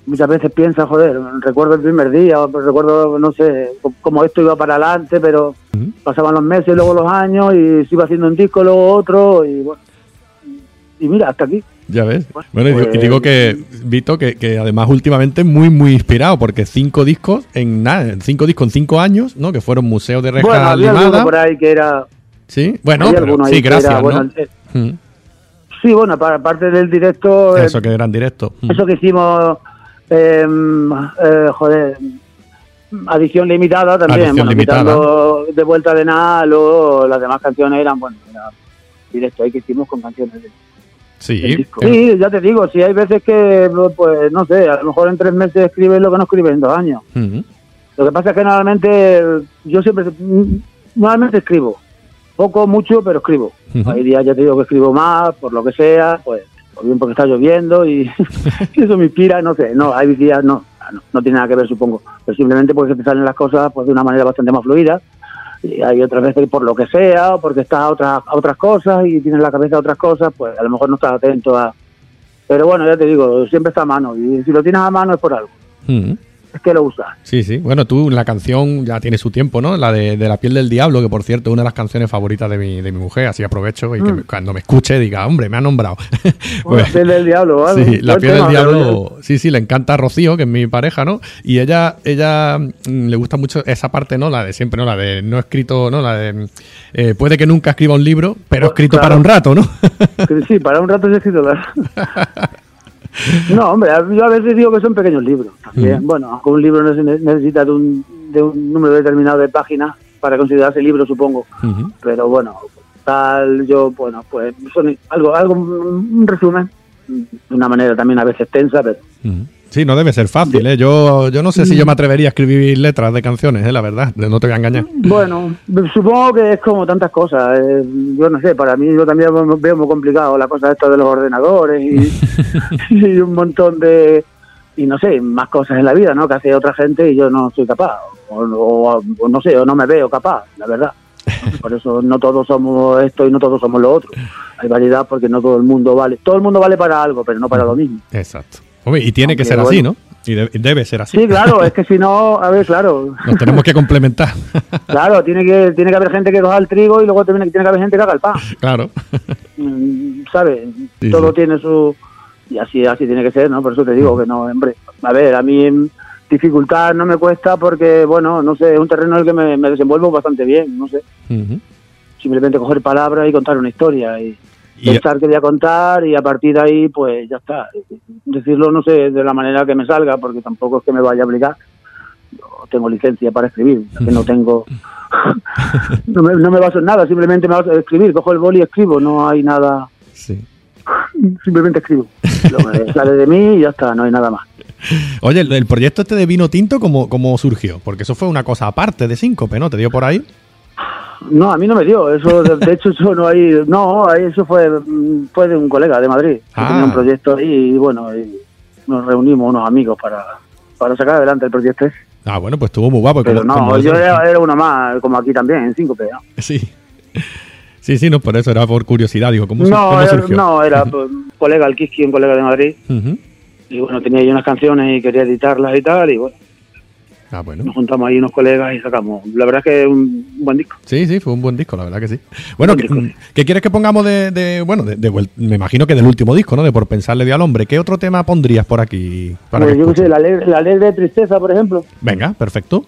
Muchas veces piensa, joder, recuerdo el primer día, o recuerdo, no sé, cómo esto iba para adelante, pero pasaban los meses, luego los años, y se iba haciendo un disco, luego otro, y bueno. Y mira, hasta aquí. Ya ves. Bueno, y digo- y Pues- digo que, Vito, que, que además últimamente muy, muy inspirado, porque cinco discos en nada, cinco discos en cinco años, ¿no? Que fueron Museo de Reja bueno, había alguno Limada. por ahí que era. Sí, bueno, pero sí, gracias, era, bueno, ¿no? eh, Mm. sí, bueno, aparte del directo, eh, Eso que eran directos. Mm. Eso que hicimos, eh, eh, joder, adición limitada también, Adición bueno, limitada. quitando de vuelta de nada, luego las demás canciones eran, bueno, era directo ahí que hicimos con canciones de, Sí, Sí, ya te digo, si hay veces que, pues, no sé, a lo mejor en tres meses escribes lo que no escribes en dos años. mm. Lo que pasa es que normalmente, yo siempre, normalmente escribo, poco, mucho, pero escribo. Ujú. Hay días, ya te digo, que escribo más, por lo que sea, pues, o bien porque está lloviendo y eso me inspira, no sé, no, hay días, no, no, no tiene nada que ver, supongo, pero simplemente porque te salen las cosas pues de una manera bastante más fluida. Y hay otras veces por lo que sea, o porque estás a otras, a otras cosas y tienes la cabeza a otras cosas, pues a lo mejor no estás atento a... Pero bueno, ya te digo, siempre está a mano, y si lo tienes a mano es por algo, Mm. Que lo usas. Sí, sí. Bueno, tú la canción ya tiene su tiempo, ¿no? La de, de La piel del diablo, que por cierto es una de las canciones favoritas de mi, de mi mujer, así aprovecho y que Mm. me- cuando me escuche diga, hombre, me ha nombrado. Bueno, la piel del diablo, ¿vale? Sí, la Buen piel del tema, pero diablo, sí, sí, le encanta a Rocío, que es mi pareja, ¿no? Y ella, ella mm, le gusta mucho esa parte, ¿no? La de siempre, ¿no? La de no escrito, ¿no? La de eh, puede que nunca escriba un libro, pero Pues, escrito claro. para un rato, ¿no? Sí, para un rato he escrito la- No, hombre, yo a veces digo que son pequeños libros. También. Bueno, aunque un libro no se ne- necesita de un, de un número determinado de páginas para considerarse libro, supongo. Pero bueno, tal, yo, bueno, pues son algo, algo, un resumen, de una manera también a veces tensa, pero. Sí, no debe ser fácil, ¿eh? Yo, yo no sé si yo me atrevería a escribir letras de canciones, ¿eh? La verdad, no te voy a engañar. Bueno, supongo que es como tantas cosas. eh, yo no sé, para mí yo también veo muy complicado la cosa esta de los ordenadores y, y un montón de... Y no sé, más cosas en la vida, ¿no? Que hace otra gente y yo no soy capaz. O, o- o no sé, o no me veo capaz, la verdad. Por eso no todos somos esto y no todos somos lo otro. Hay variedad porque no todo el mundo vale. Todo el mundo vale para algo, pero no para lo mismo. Exacto. Hombre, y tiene que ser así. ¿no? Y de- debe ser así. Sí, claro, es que si no, a ver, claro. Nos tenemos que complementar. Claro, tiene que tiene que haber gente que coja el trigo y luego tiene, tiene que haber gente que haga el pan. claro. Mm, ¿sabes? Sí, Todo sí. tiene su... Y así así tiene que ser, ¿no? Por eso te digo que no, hombre. A ver, a mí mm, dificultad no me cuesta porque, bueno, no sé, es un terreno en el que me, me desenvuelvo bastante bien, no sé. Simplemente coger palabras y contar una historia Y- pensar que voy a contar y a partir de ahí, pues ya está. Decirlo, no sé, de la manera que me salga, porque tampoco es que me vaya a obligar. Yo tengo licencia para escribir, que no tengo... no, me, no me baso en nada, simplemente me baso en escribir, cojo el boli y escribo, no hay nada... Sí. Simplemente escribo. Lo que sale de mí y ya está, no hay nada más. Oye, el, el proyecto este de vino tinto, ¿cómo, ¿cómo surgió? Porque eso fue una cosa aparte de Síncope, ¿no? ¿Te dio por ahí? No, a mí no me dio. Eso, de, hecho, eso no hay. No, ahí eso fue, fue de un colega de Madrid. que Ah. Tenía un proyecto ahí y bueno, y nos reunimos unos amigos para, para sacar adelante el proyecto ese. Ah, bueno, pues estuvo muy guapo. Pero como- no, como yo era, era uno más, como aquí también, en 5 ¿no? Sí. Sí, sí, no, por eso era por curiosidad. Digo, ¿cómo, No, cómo era, surgió? no, era un colega, el Kiski, un colega de Madrid. Ujú. Y bueno, tenía ahí unas canciones y quería editarlas y tal. Y bueno, Ah, bueno. nos juntamos ahí unos colegas y sacamos. La verdad es que es un buen disco. Sí, sí, fue un buen disco, la verdad que sí. Bueno, ¿qué, qué quieres que pongamos de, de- bueno, de, de me imagino que del último disco, ¿no? De Por Pensarle Dio al Hombre. ¿Qué otro tema pondrías por aquí? Para Pues que yo sé, la alegre, la alegre tristeza, por ejemplo. Venga, perfecto.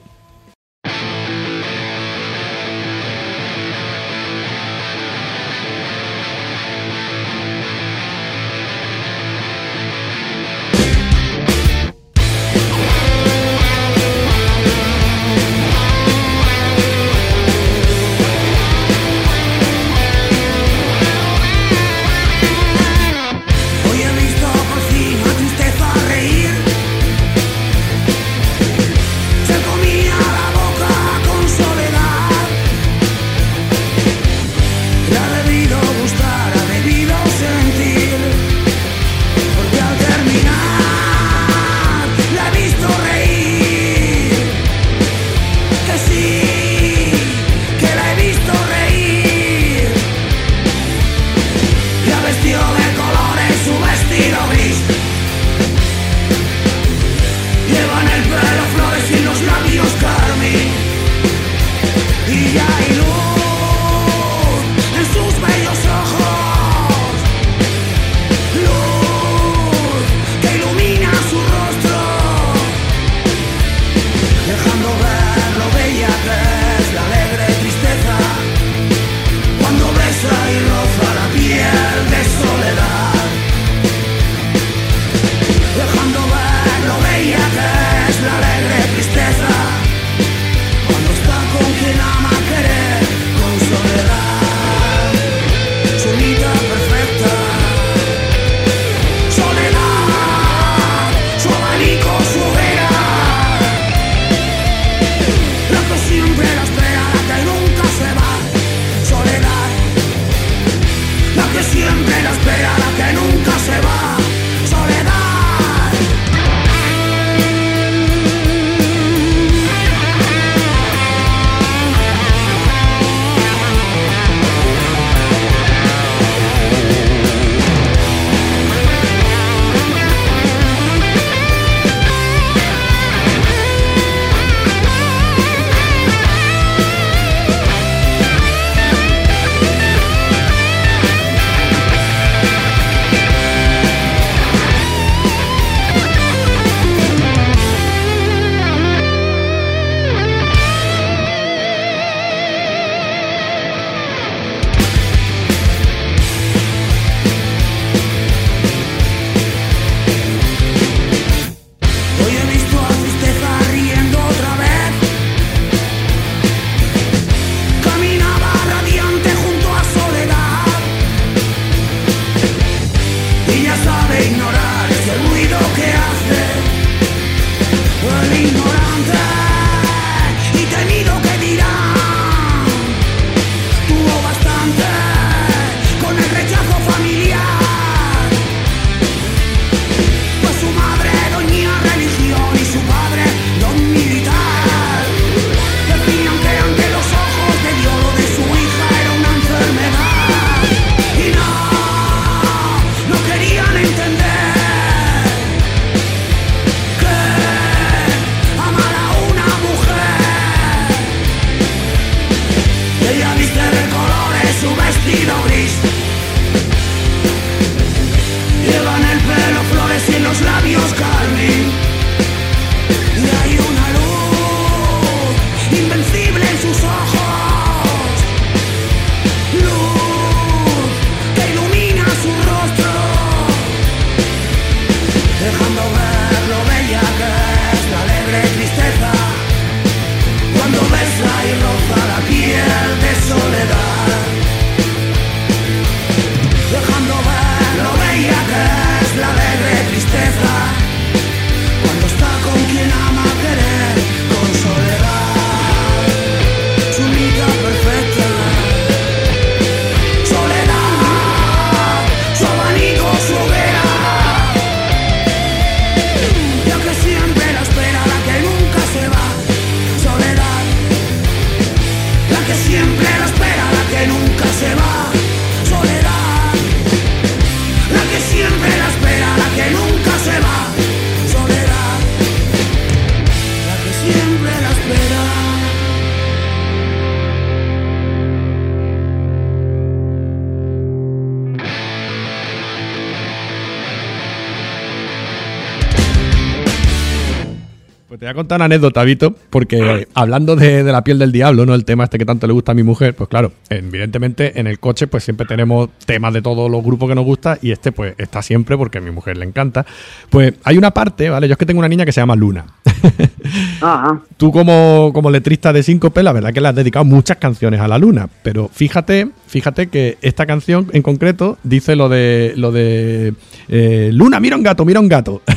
Te voy a contar una anécdota, Vito, porque hablando de, de la piel del diablo, ¿no? El tema este que tanto le gusta a mi mujer, pues claro, evidentemente en el coche pues siempre tenemos temas de todos los grupos que nos gusta y este pues está siempre porque a mi mujer le encanta. Pues hay una parte, ¿vale? Yo es que tengo una niña que se llama Luna. Ajá. Tú como, como letrista de Síncope, la verdad que le has dedicado muchas canciones a la Luna, pero fíjate, fíjate que esta canción en concreto dice lo de lo de eh, Luna, mira un gato, mira un gato.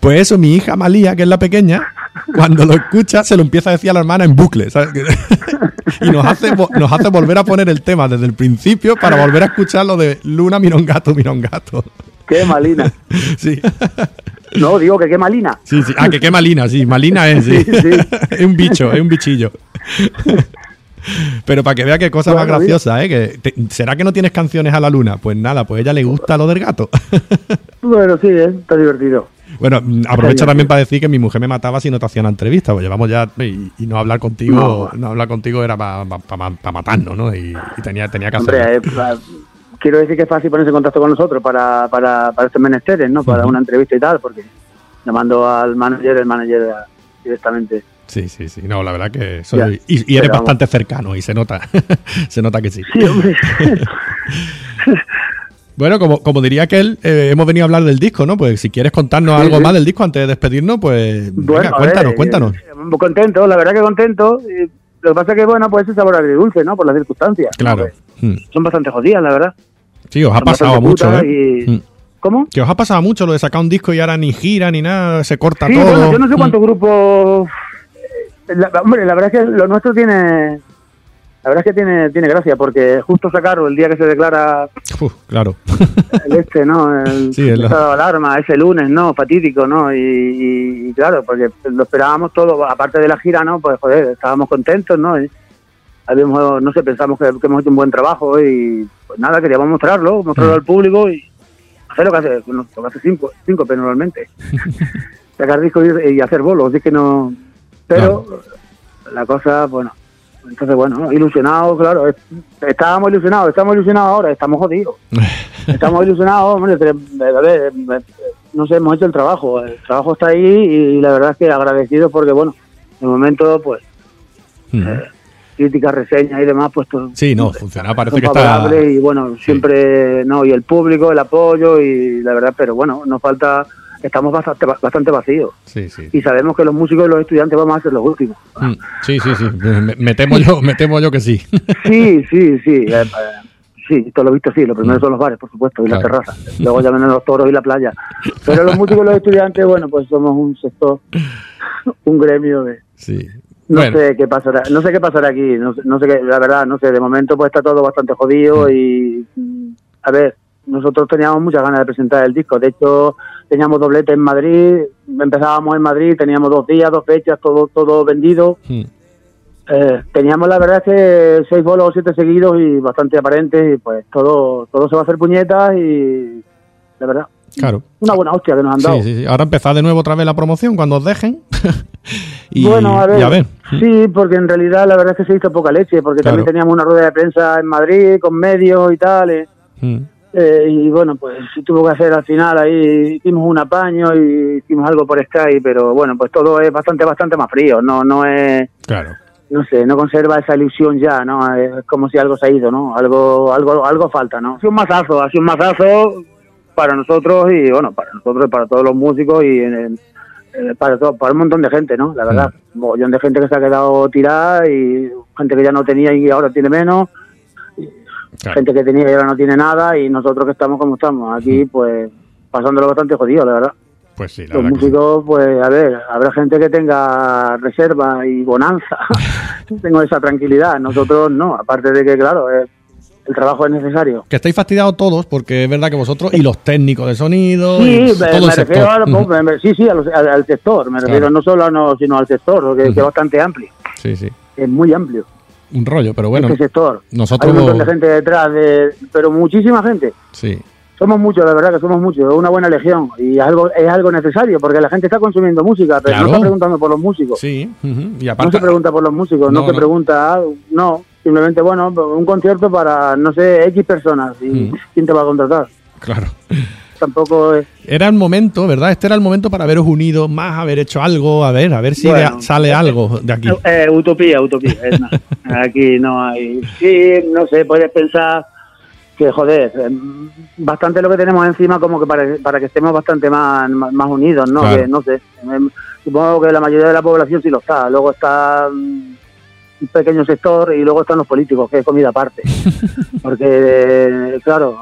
Pues eso, mi hija Malía, que es la pequeña, cuando lo escucha se lo empieza a decir a la hermana en bucle, ¿sabes? y nos hace, nos hace volver a poner el tema desde el principio para volver a escuchar lo de Luna, mira un gato, mira un gato. Qué malina. Sí. No, digo que qué malina. Sí, sí. Ah, que qué malina, sí. Malina es, sí. Sí, sí. es un bicho, es un bichillo. Pero para que vea qué cosa más graciosa, ¿eh? Que te- ¿Será que no tienes canciones a la luna? Pues nada, pues a ella le gusta lo del gato. Bueno, sí, ¿eh? está divertido. Bueno, mm, aprovecho también para decir que mi mujer me mataba si no te hacía una entrevista. Pues llevamos ya. Y, y no hablar contigo, no, hablar contigo era para matarnos, ¿no? Y, y tenía, tenía que hacerlo. Hombre, eh, pa- quiero decir que es fácil ponerse en contacto con nosotros para, para, para estos menesteres, ¿no? Para Ujú. una entrevista y tal, porque llamando al manager, el manager directamente. Sí, sí, sí. No, la verdad que soy. Ya. Y, y eres bastante cercano y se nota. se nota que sí. Sí, hombre. Bueno, como, como diría aquel, eh, hemos venido a hablar del disco, ¿no? Pues si quieres contarnos Sí, algo sí. más del disco antes de despedirnos, pues Bueno, venga, cuéntanos, ver, cuéntanos. eh, muy contento, la verdad que contento. lo que pasa es que, bueno, pues ese sabor agridulce, ¿no? Por las circunstancias. Claro. Mm. Son bastante jodidas, la verdad. Sí, os ha Son pasado mucho, ¿eh? y- Mm. ¿Cómo? Que os ha pasado mucho lo de sacar un disco y ahora ni gira ni nada, se corta Sí, todo. bueno, yo no sé Mm. cuántos grupos... eh, la- hombre, la verdad es que lo nuestro tiene... La verdad es que tiene, tiene gracia, porque justo sacaron el día que se declara Uf, claro. el este, ¿no? El Sí, estado de alarma, ese lunes, ¿no? Fatídico, ¿no? Y, y- y claro, porque lo esperábamos todo, aparte de la gira, ¿no? Pues joder, estábamos contentos, ¿no? Y habíamos, no sé, pensamos que, que hemos hecho un buen trabajo y pues nada, queríamos mostrarlo, mostrarlo Mm. al público y hacer lo que hace, lo que hace cinco, cinco pero normalmente. Sacar discos y, y hacer bolos, es que no... Pero la cosa, bueno, entonces bueno, ilusionados, claro, es- estábamos ilusionados, estamos ilusionados ahora, estamos jodidos. Estamos ilusionados, hombre, a ver, eh, no sé, hemos hecho el trabajo, el trabajo está ahí y la verdad es que agradecidos porque, bueno, de momento, pues, Mm. críticas, reseñas y demás, pues todo Sí, no, funciona, parece que está. y bueno, siempre, no, y el público, el apoyo y la verdad, pero bueno, nos falta, estamos bastante, bastante vacíos Sí, sí. y sabemos que los músicos y los estudiantes vamos a ser los últimos. Mm. Sí, sí, sí. Me, me temo yo, me temo yo que sí. Sí, sí, sí. eh, eh, sí, todo lo visto sí. Lo primero Mm. son los bares, por supuesto, y las Claro. terrazas. Luego ya vienen los toros y la playa. Pero los músicos y los estudiantes, bueno, pues somos un sector, un gremio de... Sí. No Bueno. sé qué pasará, no sé qué pasará aquí, no sé, no sé qué, la verdad, no sé, de momento pues está todo bastante jodido y mm, a ver, nosotros teníamos muchas ganas de presentar el disco, de hecho teníamos doblete en Madrid, empezábamos en Madrid, teníamos dos días, dos fechas, todo todo vendido, eh, teníamos la verdad es que seis bolos o siete seguidos y bastante aparentes y pues todo todo se va a hacer puñetas y la verdad, Claro. una buena hostia que nos han dado. Sí, sí, sí. Ahora empezar de nuevo otra vez la promoción cuando os dejen. y, bueno, a ver, y a ver. sí, porque en realidad la verdad es que se hizo poca leche, porque Claro. también teníamos una rueda de prensa en Madrid con medios y tal, eh, Mm. Eh, y bueno, pues tuvo que hacer al final ahí, hicimos un apaño y hicimos algo por Skype, pero bueno, pues todo es bastante, bastante más frío, no, no es, Claro. no sé, no conserva esa ilusión ya, ¿no? Es como si algo se ha ido, ¿no? Algo, algo, algo falta, ¿no? Ha sido un mazazo, ha sido un mazazo para nosotros y bueno, para nosotros y para todos los músicos y en- eh, para todo, para un montón de gente, ¿no? La verdad, un montón de gente que se ha quedado tirada y gente que ya no tenía y ahora tiene menos, gente que tenía y ahora no tiene nada y nosotros que estamos como estamos, aquí pues pasándolo bastante jodido, la verdad. Pues sí, la Los verdad que sí. músicos, pues a ver, habrá gente que tenga reserva y bonanza, tengo esa tranquilidad, nosotros no, aparte de que claro, eh, el trabajo es necesario. Que estáis fastidiados todos, porque es verdad que vosotros y los técnicos de sonido, Sí, y me, todo me el refiero sector. a- Ujú. me- me- sí, sí, a los- al, al sector, me refiero no solo a no, sino al sector, que, que es bastante amplio, Sí, sí. es muy amplio Un rollo, pero bueno. este sector. nosotros- Hay un montón de gente detrás, de, pero muchísima gente. Sí. Somos muchos, la verdad que somos muchos, es una buena legión y es algo, es algo necesario porque la gente está consumiendo música, pero Claro. no está preguntando por los músicos. Sí. Y No aparte. se pregunta por los músicos, no, No, se no. pregunta, ah, no, simplemente, bueno, un concierto para, no sé, X personas y quién te va a contratar. Claro. Tampoco es... Era el momento, ¿verdad? Este era el momento para veros unidos más, haber hecho algo, a ver, a ver si Bueno, sale algo de aquí. Eh, utopía, utopía. es nada. Aquí no hay. Sí, no sé, puedes pensar que, joder, eh, bastante lo que tenemos encima como que para, para que estemos bastante más, más, unidos, ¿no? Claro. Que, no sé. eh, Supongo que la mayoría de la población sí lo está. Luego está mm, un pequeño sector y luego están los políticos, que es comida aparte. Porque, eh, claro,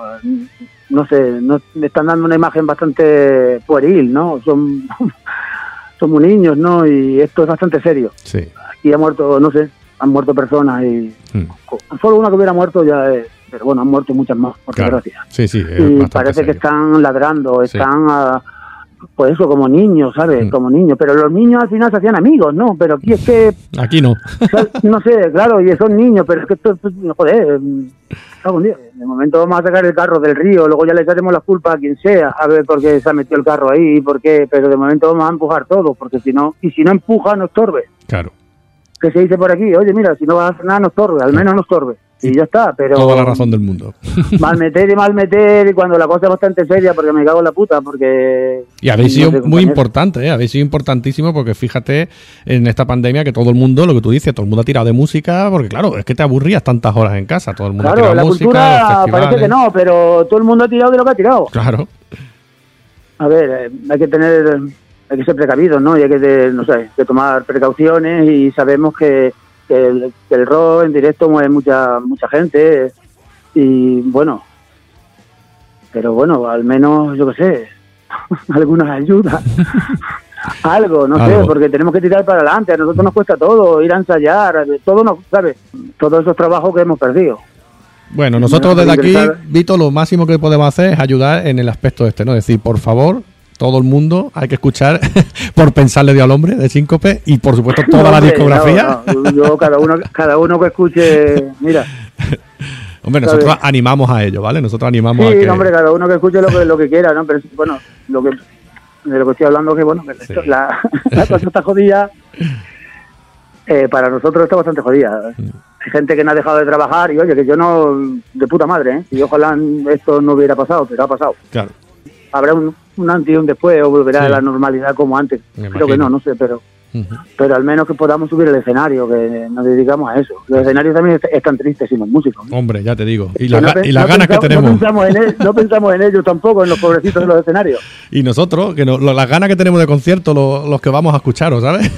no sé, no, me están dando una imagen bastante pueril, ¿no? Son, son muy niños, ¿no? Y esto es bastante serio Sí. aquí ha muerto, no sé, han muerto personas y Mm, co- solo una que hubiera muerto ya es, pero bueno, han muerto muchas más, por claro. desgracia. Sí, sí, es Y parece que están ladrando, Sí. están, ah, pues eso, como niños, ¿sabes? Mm. Como niños, pero los niños al final se hacían amigos, ¿no? Pero aquí es que, Aquí no. no sé, claro, y son niños, pero es que esto, esto- joder, algún día, de momento vamos a sacar el carro del río, luego ya le echaremos la culpa a quien sea, a ver por qué se ha metido el carro ahí, por qué, pero de momento vamos a empujar todo, porque si no, y si no empuja, no estorbe. Claro. que se dice por aquí, oye, mira, si no vas a hacer nada, no estorbe, al menos no estorbe. Y ya está, pero Toda la razón del mundo. mal meter y mal meter, y cuando la cosa es bastante seria, porque me cago en la puta, porque... Y habéis no sido sé, muy importante, ¿eh? habéis sido importantísimo porque fíjate en esta pandemia que todo el mundo, lo que tú dices, todo el mundo ha tirado de música, porque claro, es que te aburrías tantas horas en casa, todo el mundo ha tirado la música, cultura parece que no, pero todo el mundo ha tirado de lo que ha tirado. Claro, A ver, eh, hay que tener, hay que ser precavidos, ¿no? Y hay que, no sé, que tomar precauciones y sabemos que, que el, que el rock en directo mueve mucha, mucha gente y bueno, pero bueno, al menos, yo qué sé, algunas ayudas. Algo, no sé, porque tenemos que tirar para adelante. A nosotros nos cuesta todo, ir a ensayar, todo nos, ¿sabes? Todos esos trabajos que hemos perdido. Bueno, nosotros desde aquí, Vito, lo máximo que podemos hacer es ayudar en el aspecto este, ¿no? Es decir, por favor, todo el mundo hay que escuchar por pensarle de al hombre de Síncope y por supuesto toda No, la hombre, discografía. no, no, yo, cada uno, cada uno que escuche, mira, Hombre, ¿sabes? nosotros animamos a ello, ¿vale? Nosotros animamos a sí, que... no, hombre, cada uno que escuche lo que, lo que quiera, ¿no? Pero bueno, lo que, de lo que estoy hablando es que, bueno, que esto- la, la cosa está jodida. Eh, para nosotros está bastante jodida. Mm. Hay gente que no ha dejado de trabajar y, oye, que yo no, de puta madre, ¿eh? Y ojalá esto no hubiera pasado, pero ha pasado. Claro. Habrá un, un antes y un después o volverá Sí. a la normalidad como antes. Me Creo que no, no sé, pero pero al menos que podamos subir el escenario, que nos dedicamos a eso. Los escenarios también est- están tristes sin los músicos. ¿no? Hombre, ya te digo. Y, la no las no ganas que tenemos. No pensamos, en el- no pensamos en ellos tampoco, en los pobrecitos de los escenarios. Y nosotros, que no- lo- las ganas que tenemos de concierto, lo- los que vamos a escucharos, ¿sabes?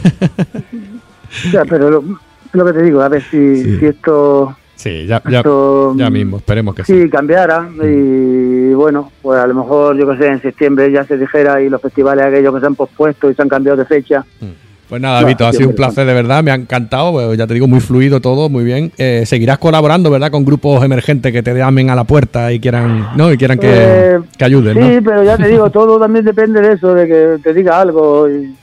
O sea, pero lo, lo que te digo, a ver si, Sí. si esto, sí, ya, ya, esto ya mismo, esperemos que sí. sí cambiara y bueno, pues a lo mejor, yo que sé, en septiembre ya se dijera y los festivales aquellos que se han pospuesto y se han cambiado de fecha. Pues nada, No, Vito, ha sido un placer de verdad, me ha encantado, pues, ya te digo, muy fluido todo, muy bien. Eh, seguirás colaborando, ¿verdad? Con grupos emergentes que te llamen a la puerta y quieran, ¿no? Y quieran que, Eh, que ayuden, Sí, ¿no? pero ya te digo, todo también depende de eso, de que te diga algo y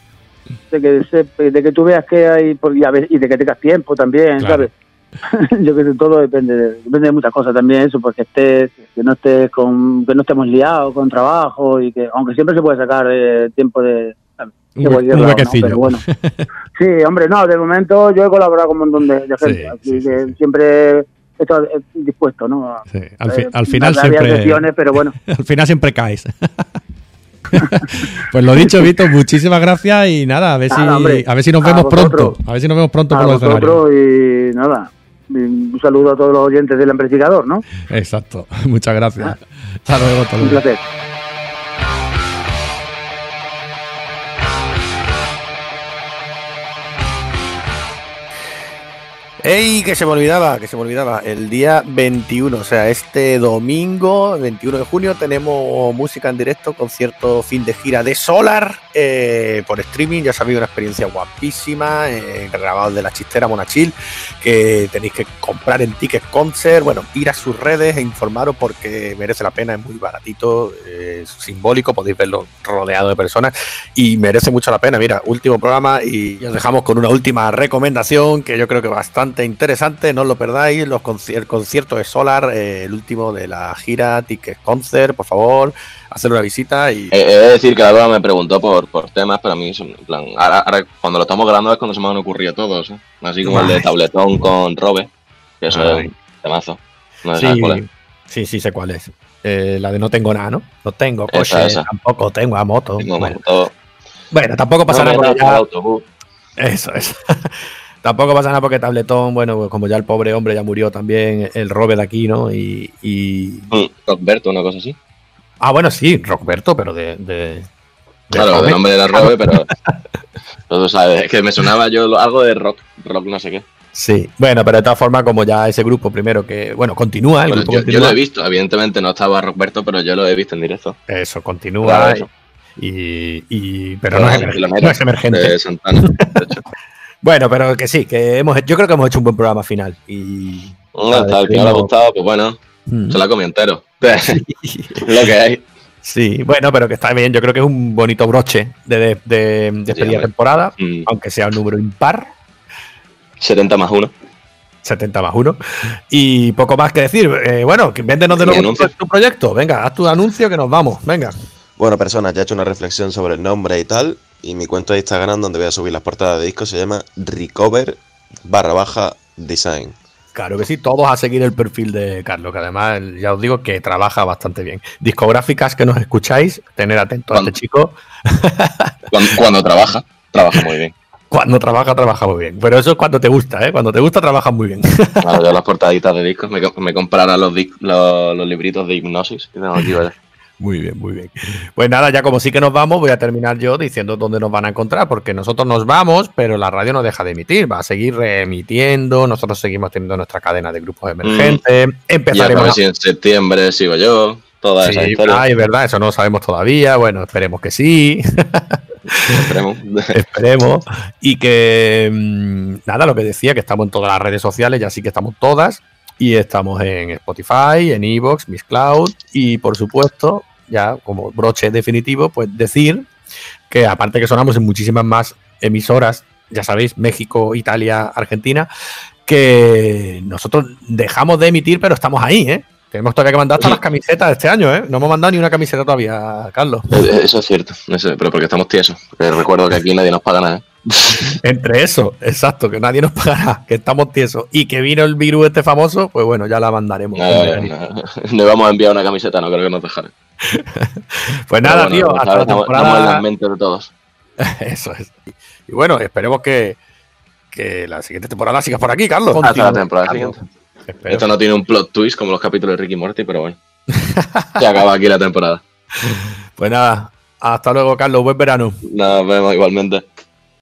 de que, se- de que tú veas que hay y, a ver- y de que tengas tiempo también, Claro. ¿sabes? Yo que sé, todo depende de, depende de muchas cosas también, eso, porque estés, que no estés con, que no estemos liados con trabajo y que, aunque siempre se puede sacar eh, tiempo de, Un de hue- cualquier un lado, ¿no? Pero bueno. Sí, hombre, no, de momento yo he colaborado con un montón de, de gente, Sí, así sí, sí, que sí. siempre estado eh, dispuesto, ¿no? A- Sí, al, fi- eh, al final siempre. pero bueno. al final siempre caes. pues lo dicho, Vito, muchísimas gracias y nada, a ver si, Nada, hombre. a ver si nos vemos pronto. A ver si nos vemos pronto a por los escenarios. y nada, un saludo a todos los oyentes del amplificador, ¿no? Exacto, muchas gracias. Hasta luego, hasta Ah. Un luego. placer. ¡Ey! Que se me olvidaba, que se me olvidaba. El día 21, o sea, este domingo, 21 de junio, tenemos música en directo, concierto fin de gira de Solar eh, por streaming. Ya sabéis, una experiencia guapísima, eh, grabado de la chistera Monachil, que tenéis que comprar en Ticket Concert. Bueno, ir a sus redes e informaros porque merece la pena, es muy baratito, eh, es simbólico, podéis verlo rodeado de personas y merece mucho la pena. Mira, último programa y os dejamos con una última recomendación que yo creo que bastante interesante, no os lo perdáis, los conci- el concierto de Solar, eh, el último de la gira Ticket Concert, por favor, hacer una visita y... Eh, He de decir que la verdad me preguntó por, por temas, pero a mí, son, en plan, ahora, ahora cuando lo estamos grabando es cuando se me han ocurrido todos, ¿eh? Así como el de tabletón con Robe, que eso Ay. es un temazo. No Sí, cuál es. Sí, sí, sé cuál es. Eh, la de no tengo nada, ¿no? No tengo coche, esa. tampoco tengo a moto. Tengo bueno, moto. bueno, tampoco pasa No autobús. Eso es. tampoco pasa nada porque Tabletón, bueno, pues como ya el pobre hombre ya murió también, el Robe de aquí, ¿no? Y. y- Mm, Roberto, una cosa así. Ah, bueno, sí, Rockberto, pero de. de- de Claro, el nombre era Robe, pero. pero tú sabes, es que me sonaba yo algo de rock, rock no sé qué. Sí, bueno, pero de todas formas, como ya ese grupo primero que, bueno, continúa, el Bueno, grupo yo, lo he visto, evidentemente no estaba Roberto, pero yo lo he visto en directo. Eso, continúa. Claro, eso. Y, y- pero no es, en emer- Kilomero, no es emergente. De Santana, de hecho. Bueno, pero que sí, que hemos, yo creo que hemos hecho un buen programa final. Y No, que no le ha gustado, pues bueno, Mm. se la comió entero. lo que hay. Sí, bueno, pero que está bien. Yo creo que es un bonito broche de, de, de despedida temporada, Mm, aunque sea un número impar, 70 más 1. 70 más 1. Y poco más que decir. Eh, bueno, véndenos de nuevo tu, tu proyecto. Venga, haz tu anuncio que nos vamos. Venga. Bueno, personas, ya he hecho una reflexión sobre el nombre y tal. Y mi cuenta de Instagram, donde voy a subir las portadas de discos, se llama Recover barra baja design. Claro que sí, todos a seguir el perfil de Carlos, que además ya os digo que trabaja bastante bien. Discográficas que nos escucháis, tener atento a este chico. Cuando, cuando trabaja, trabaja muy bien. Cuando trabaja, trabaja muy bien. Pero eso es cuando te gusta, ¿eh? Cuando te gusta, trabaja muy bien. Claro, yo las portaditas de discos me, me comprara los, los, los libritos de hipnosis que tengo aquí, vaya. Muy bien, muy bien. Pues nada, ya como sí que nos vamos, voy a terminar yo diciendo dónde nos van a encontrar, porque nosotros nos vamos, pero la radio no deja de emitir, va a seguir reemitiendo, nosotros seguimos teniendo nuestra cadena de grupos emergentes, Y a empezaremos ver a- si en septiembre sigo yo, toda esa Sí, historia. ay, es verdad, eso no lo sabemos todavía, bueno, esperemos que sí. Esperemos. Esperemos. Y que mm, nada, lo que decía, que estamos en todas las redes sociales, ya sí que estamos todas. Y estamos en Spotify, en Evox, Miss Cloud. Y por supuesto, ya como broche definitivo, pues decir que aparte que sonamos en muchísimas más emisoras, ya sabéis, México, Italia, Argentina, que nosotros dejamos de emitir, pero estamos ahí, ¿eh? Tenemos todavía que mandar hasta las camisetas de este año, ¿eh? No hemos mandado ni una camiseta todavía, Carlos. Eh, Eso es cierto, eso, pero porque estamos tiesos. Porque recuerdo que aquí nadie nos paga nada. ¿eh? Entre eso, exacto, que nadie nos pagará, que estamos tiesos y que vino el virus este famoso, pues bueno, ya la mandaremos. No vamos a enviar una camiseta, no creo que nos dejaran. Pues nada, bueno, tío, hasta ahora la estamos, estamos en temporada. las mentes de todos. Eso es. Y bueno, esperemos que, que la siguiente temporada sigas por aquí, Carlos. Hasta la temporada siguiente. Espero. Esto no tiene un plot twist como los capítulos de Ricky Morty, pero bueno. Se acaba aquí la temporada. Pues nada, hasta luego, Carlos, buen verano. Nos vemos igualmente.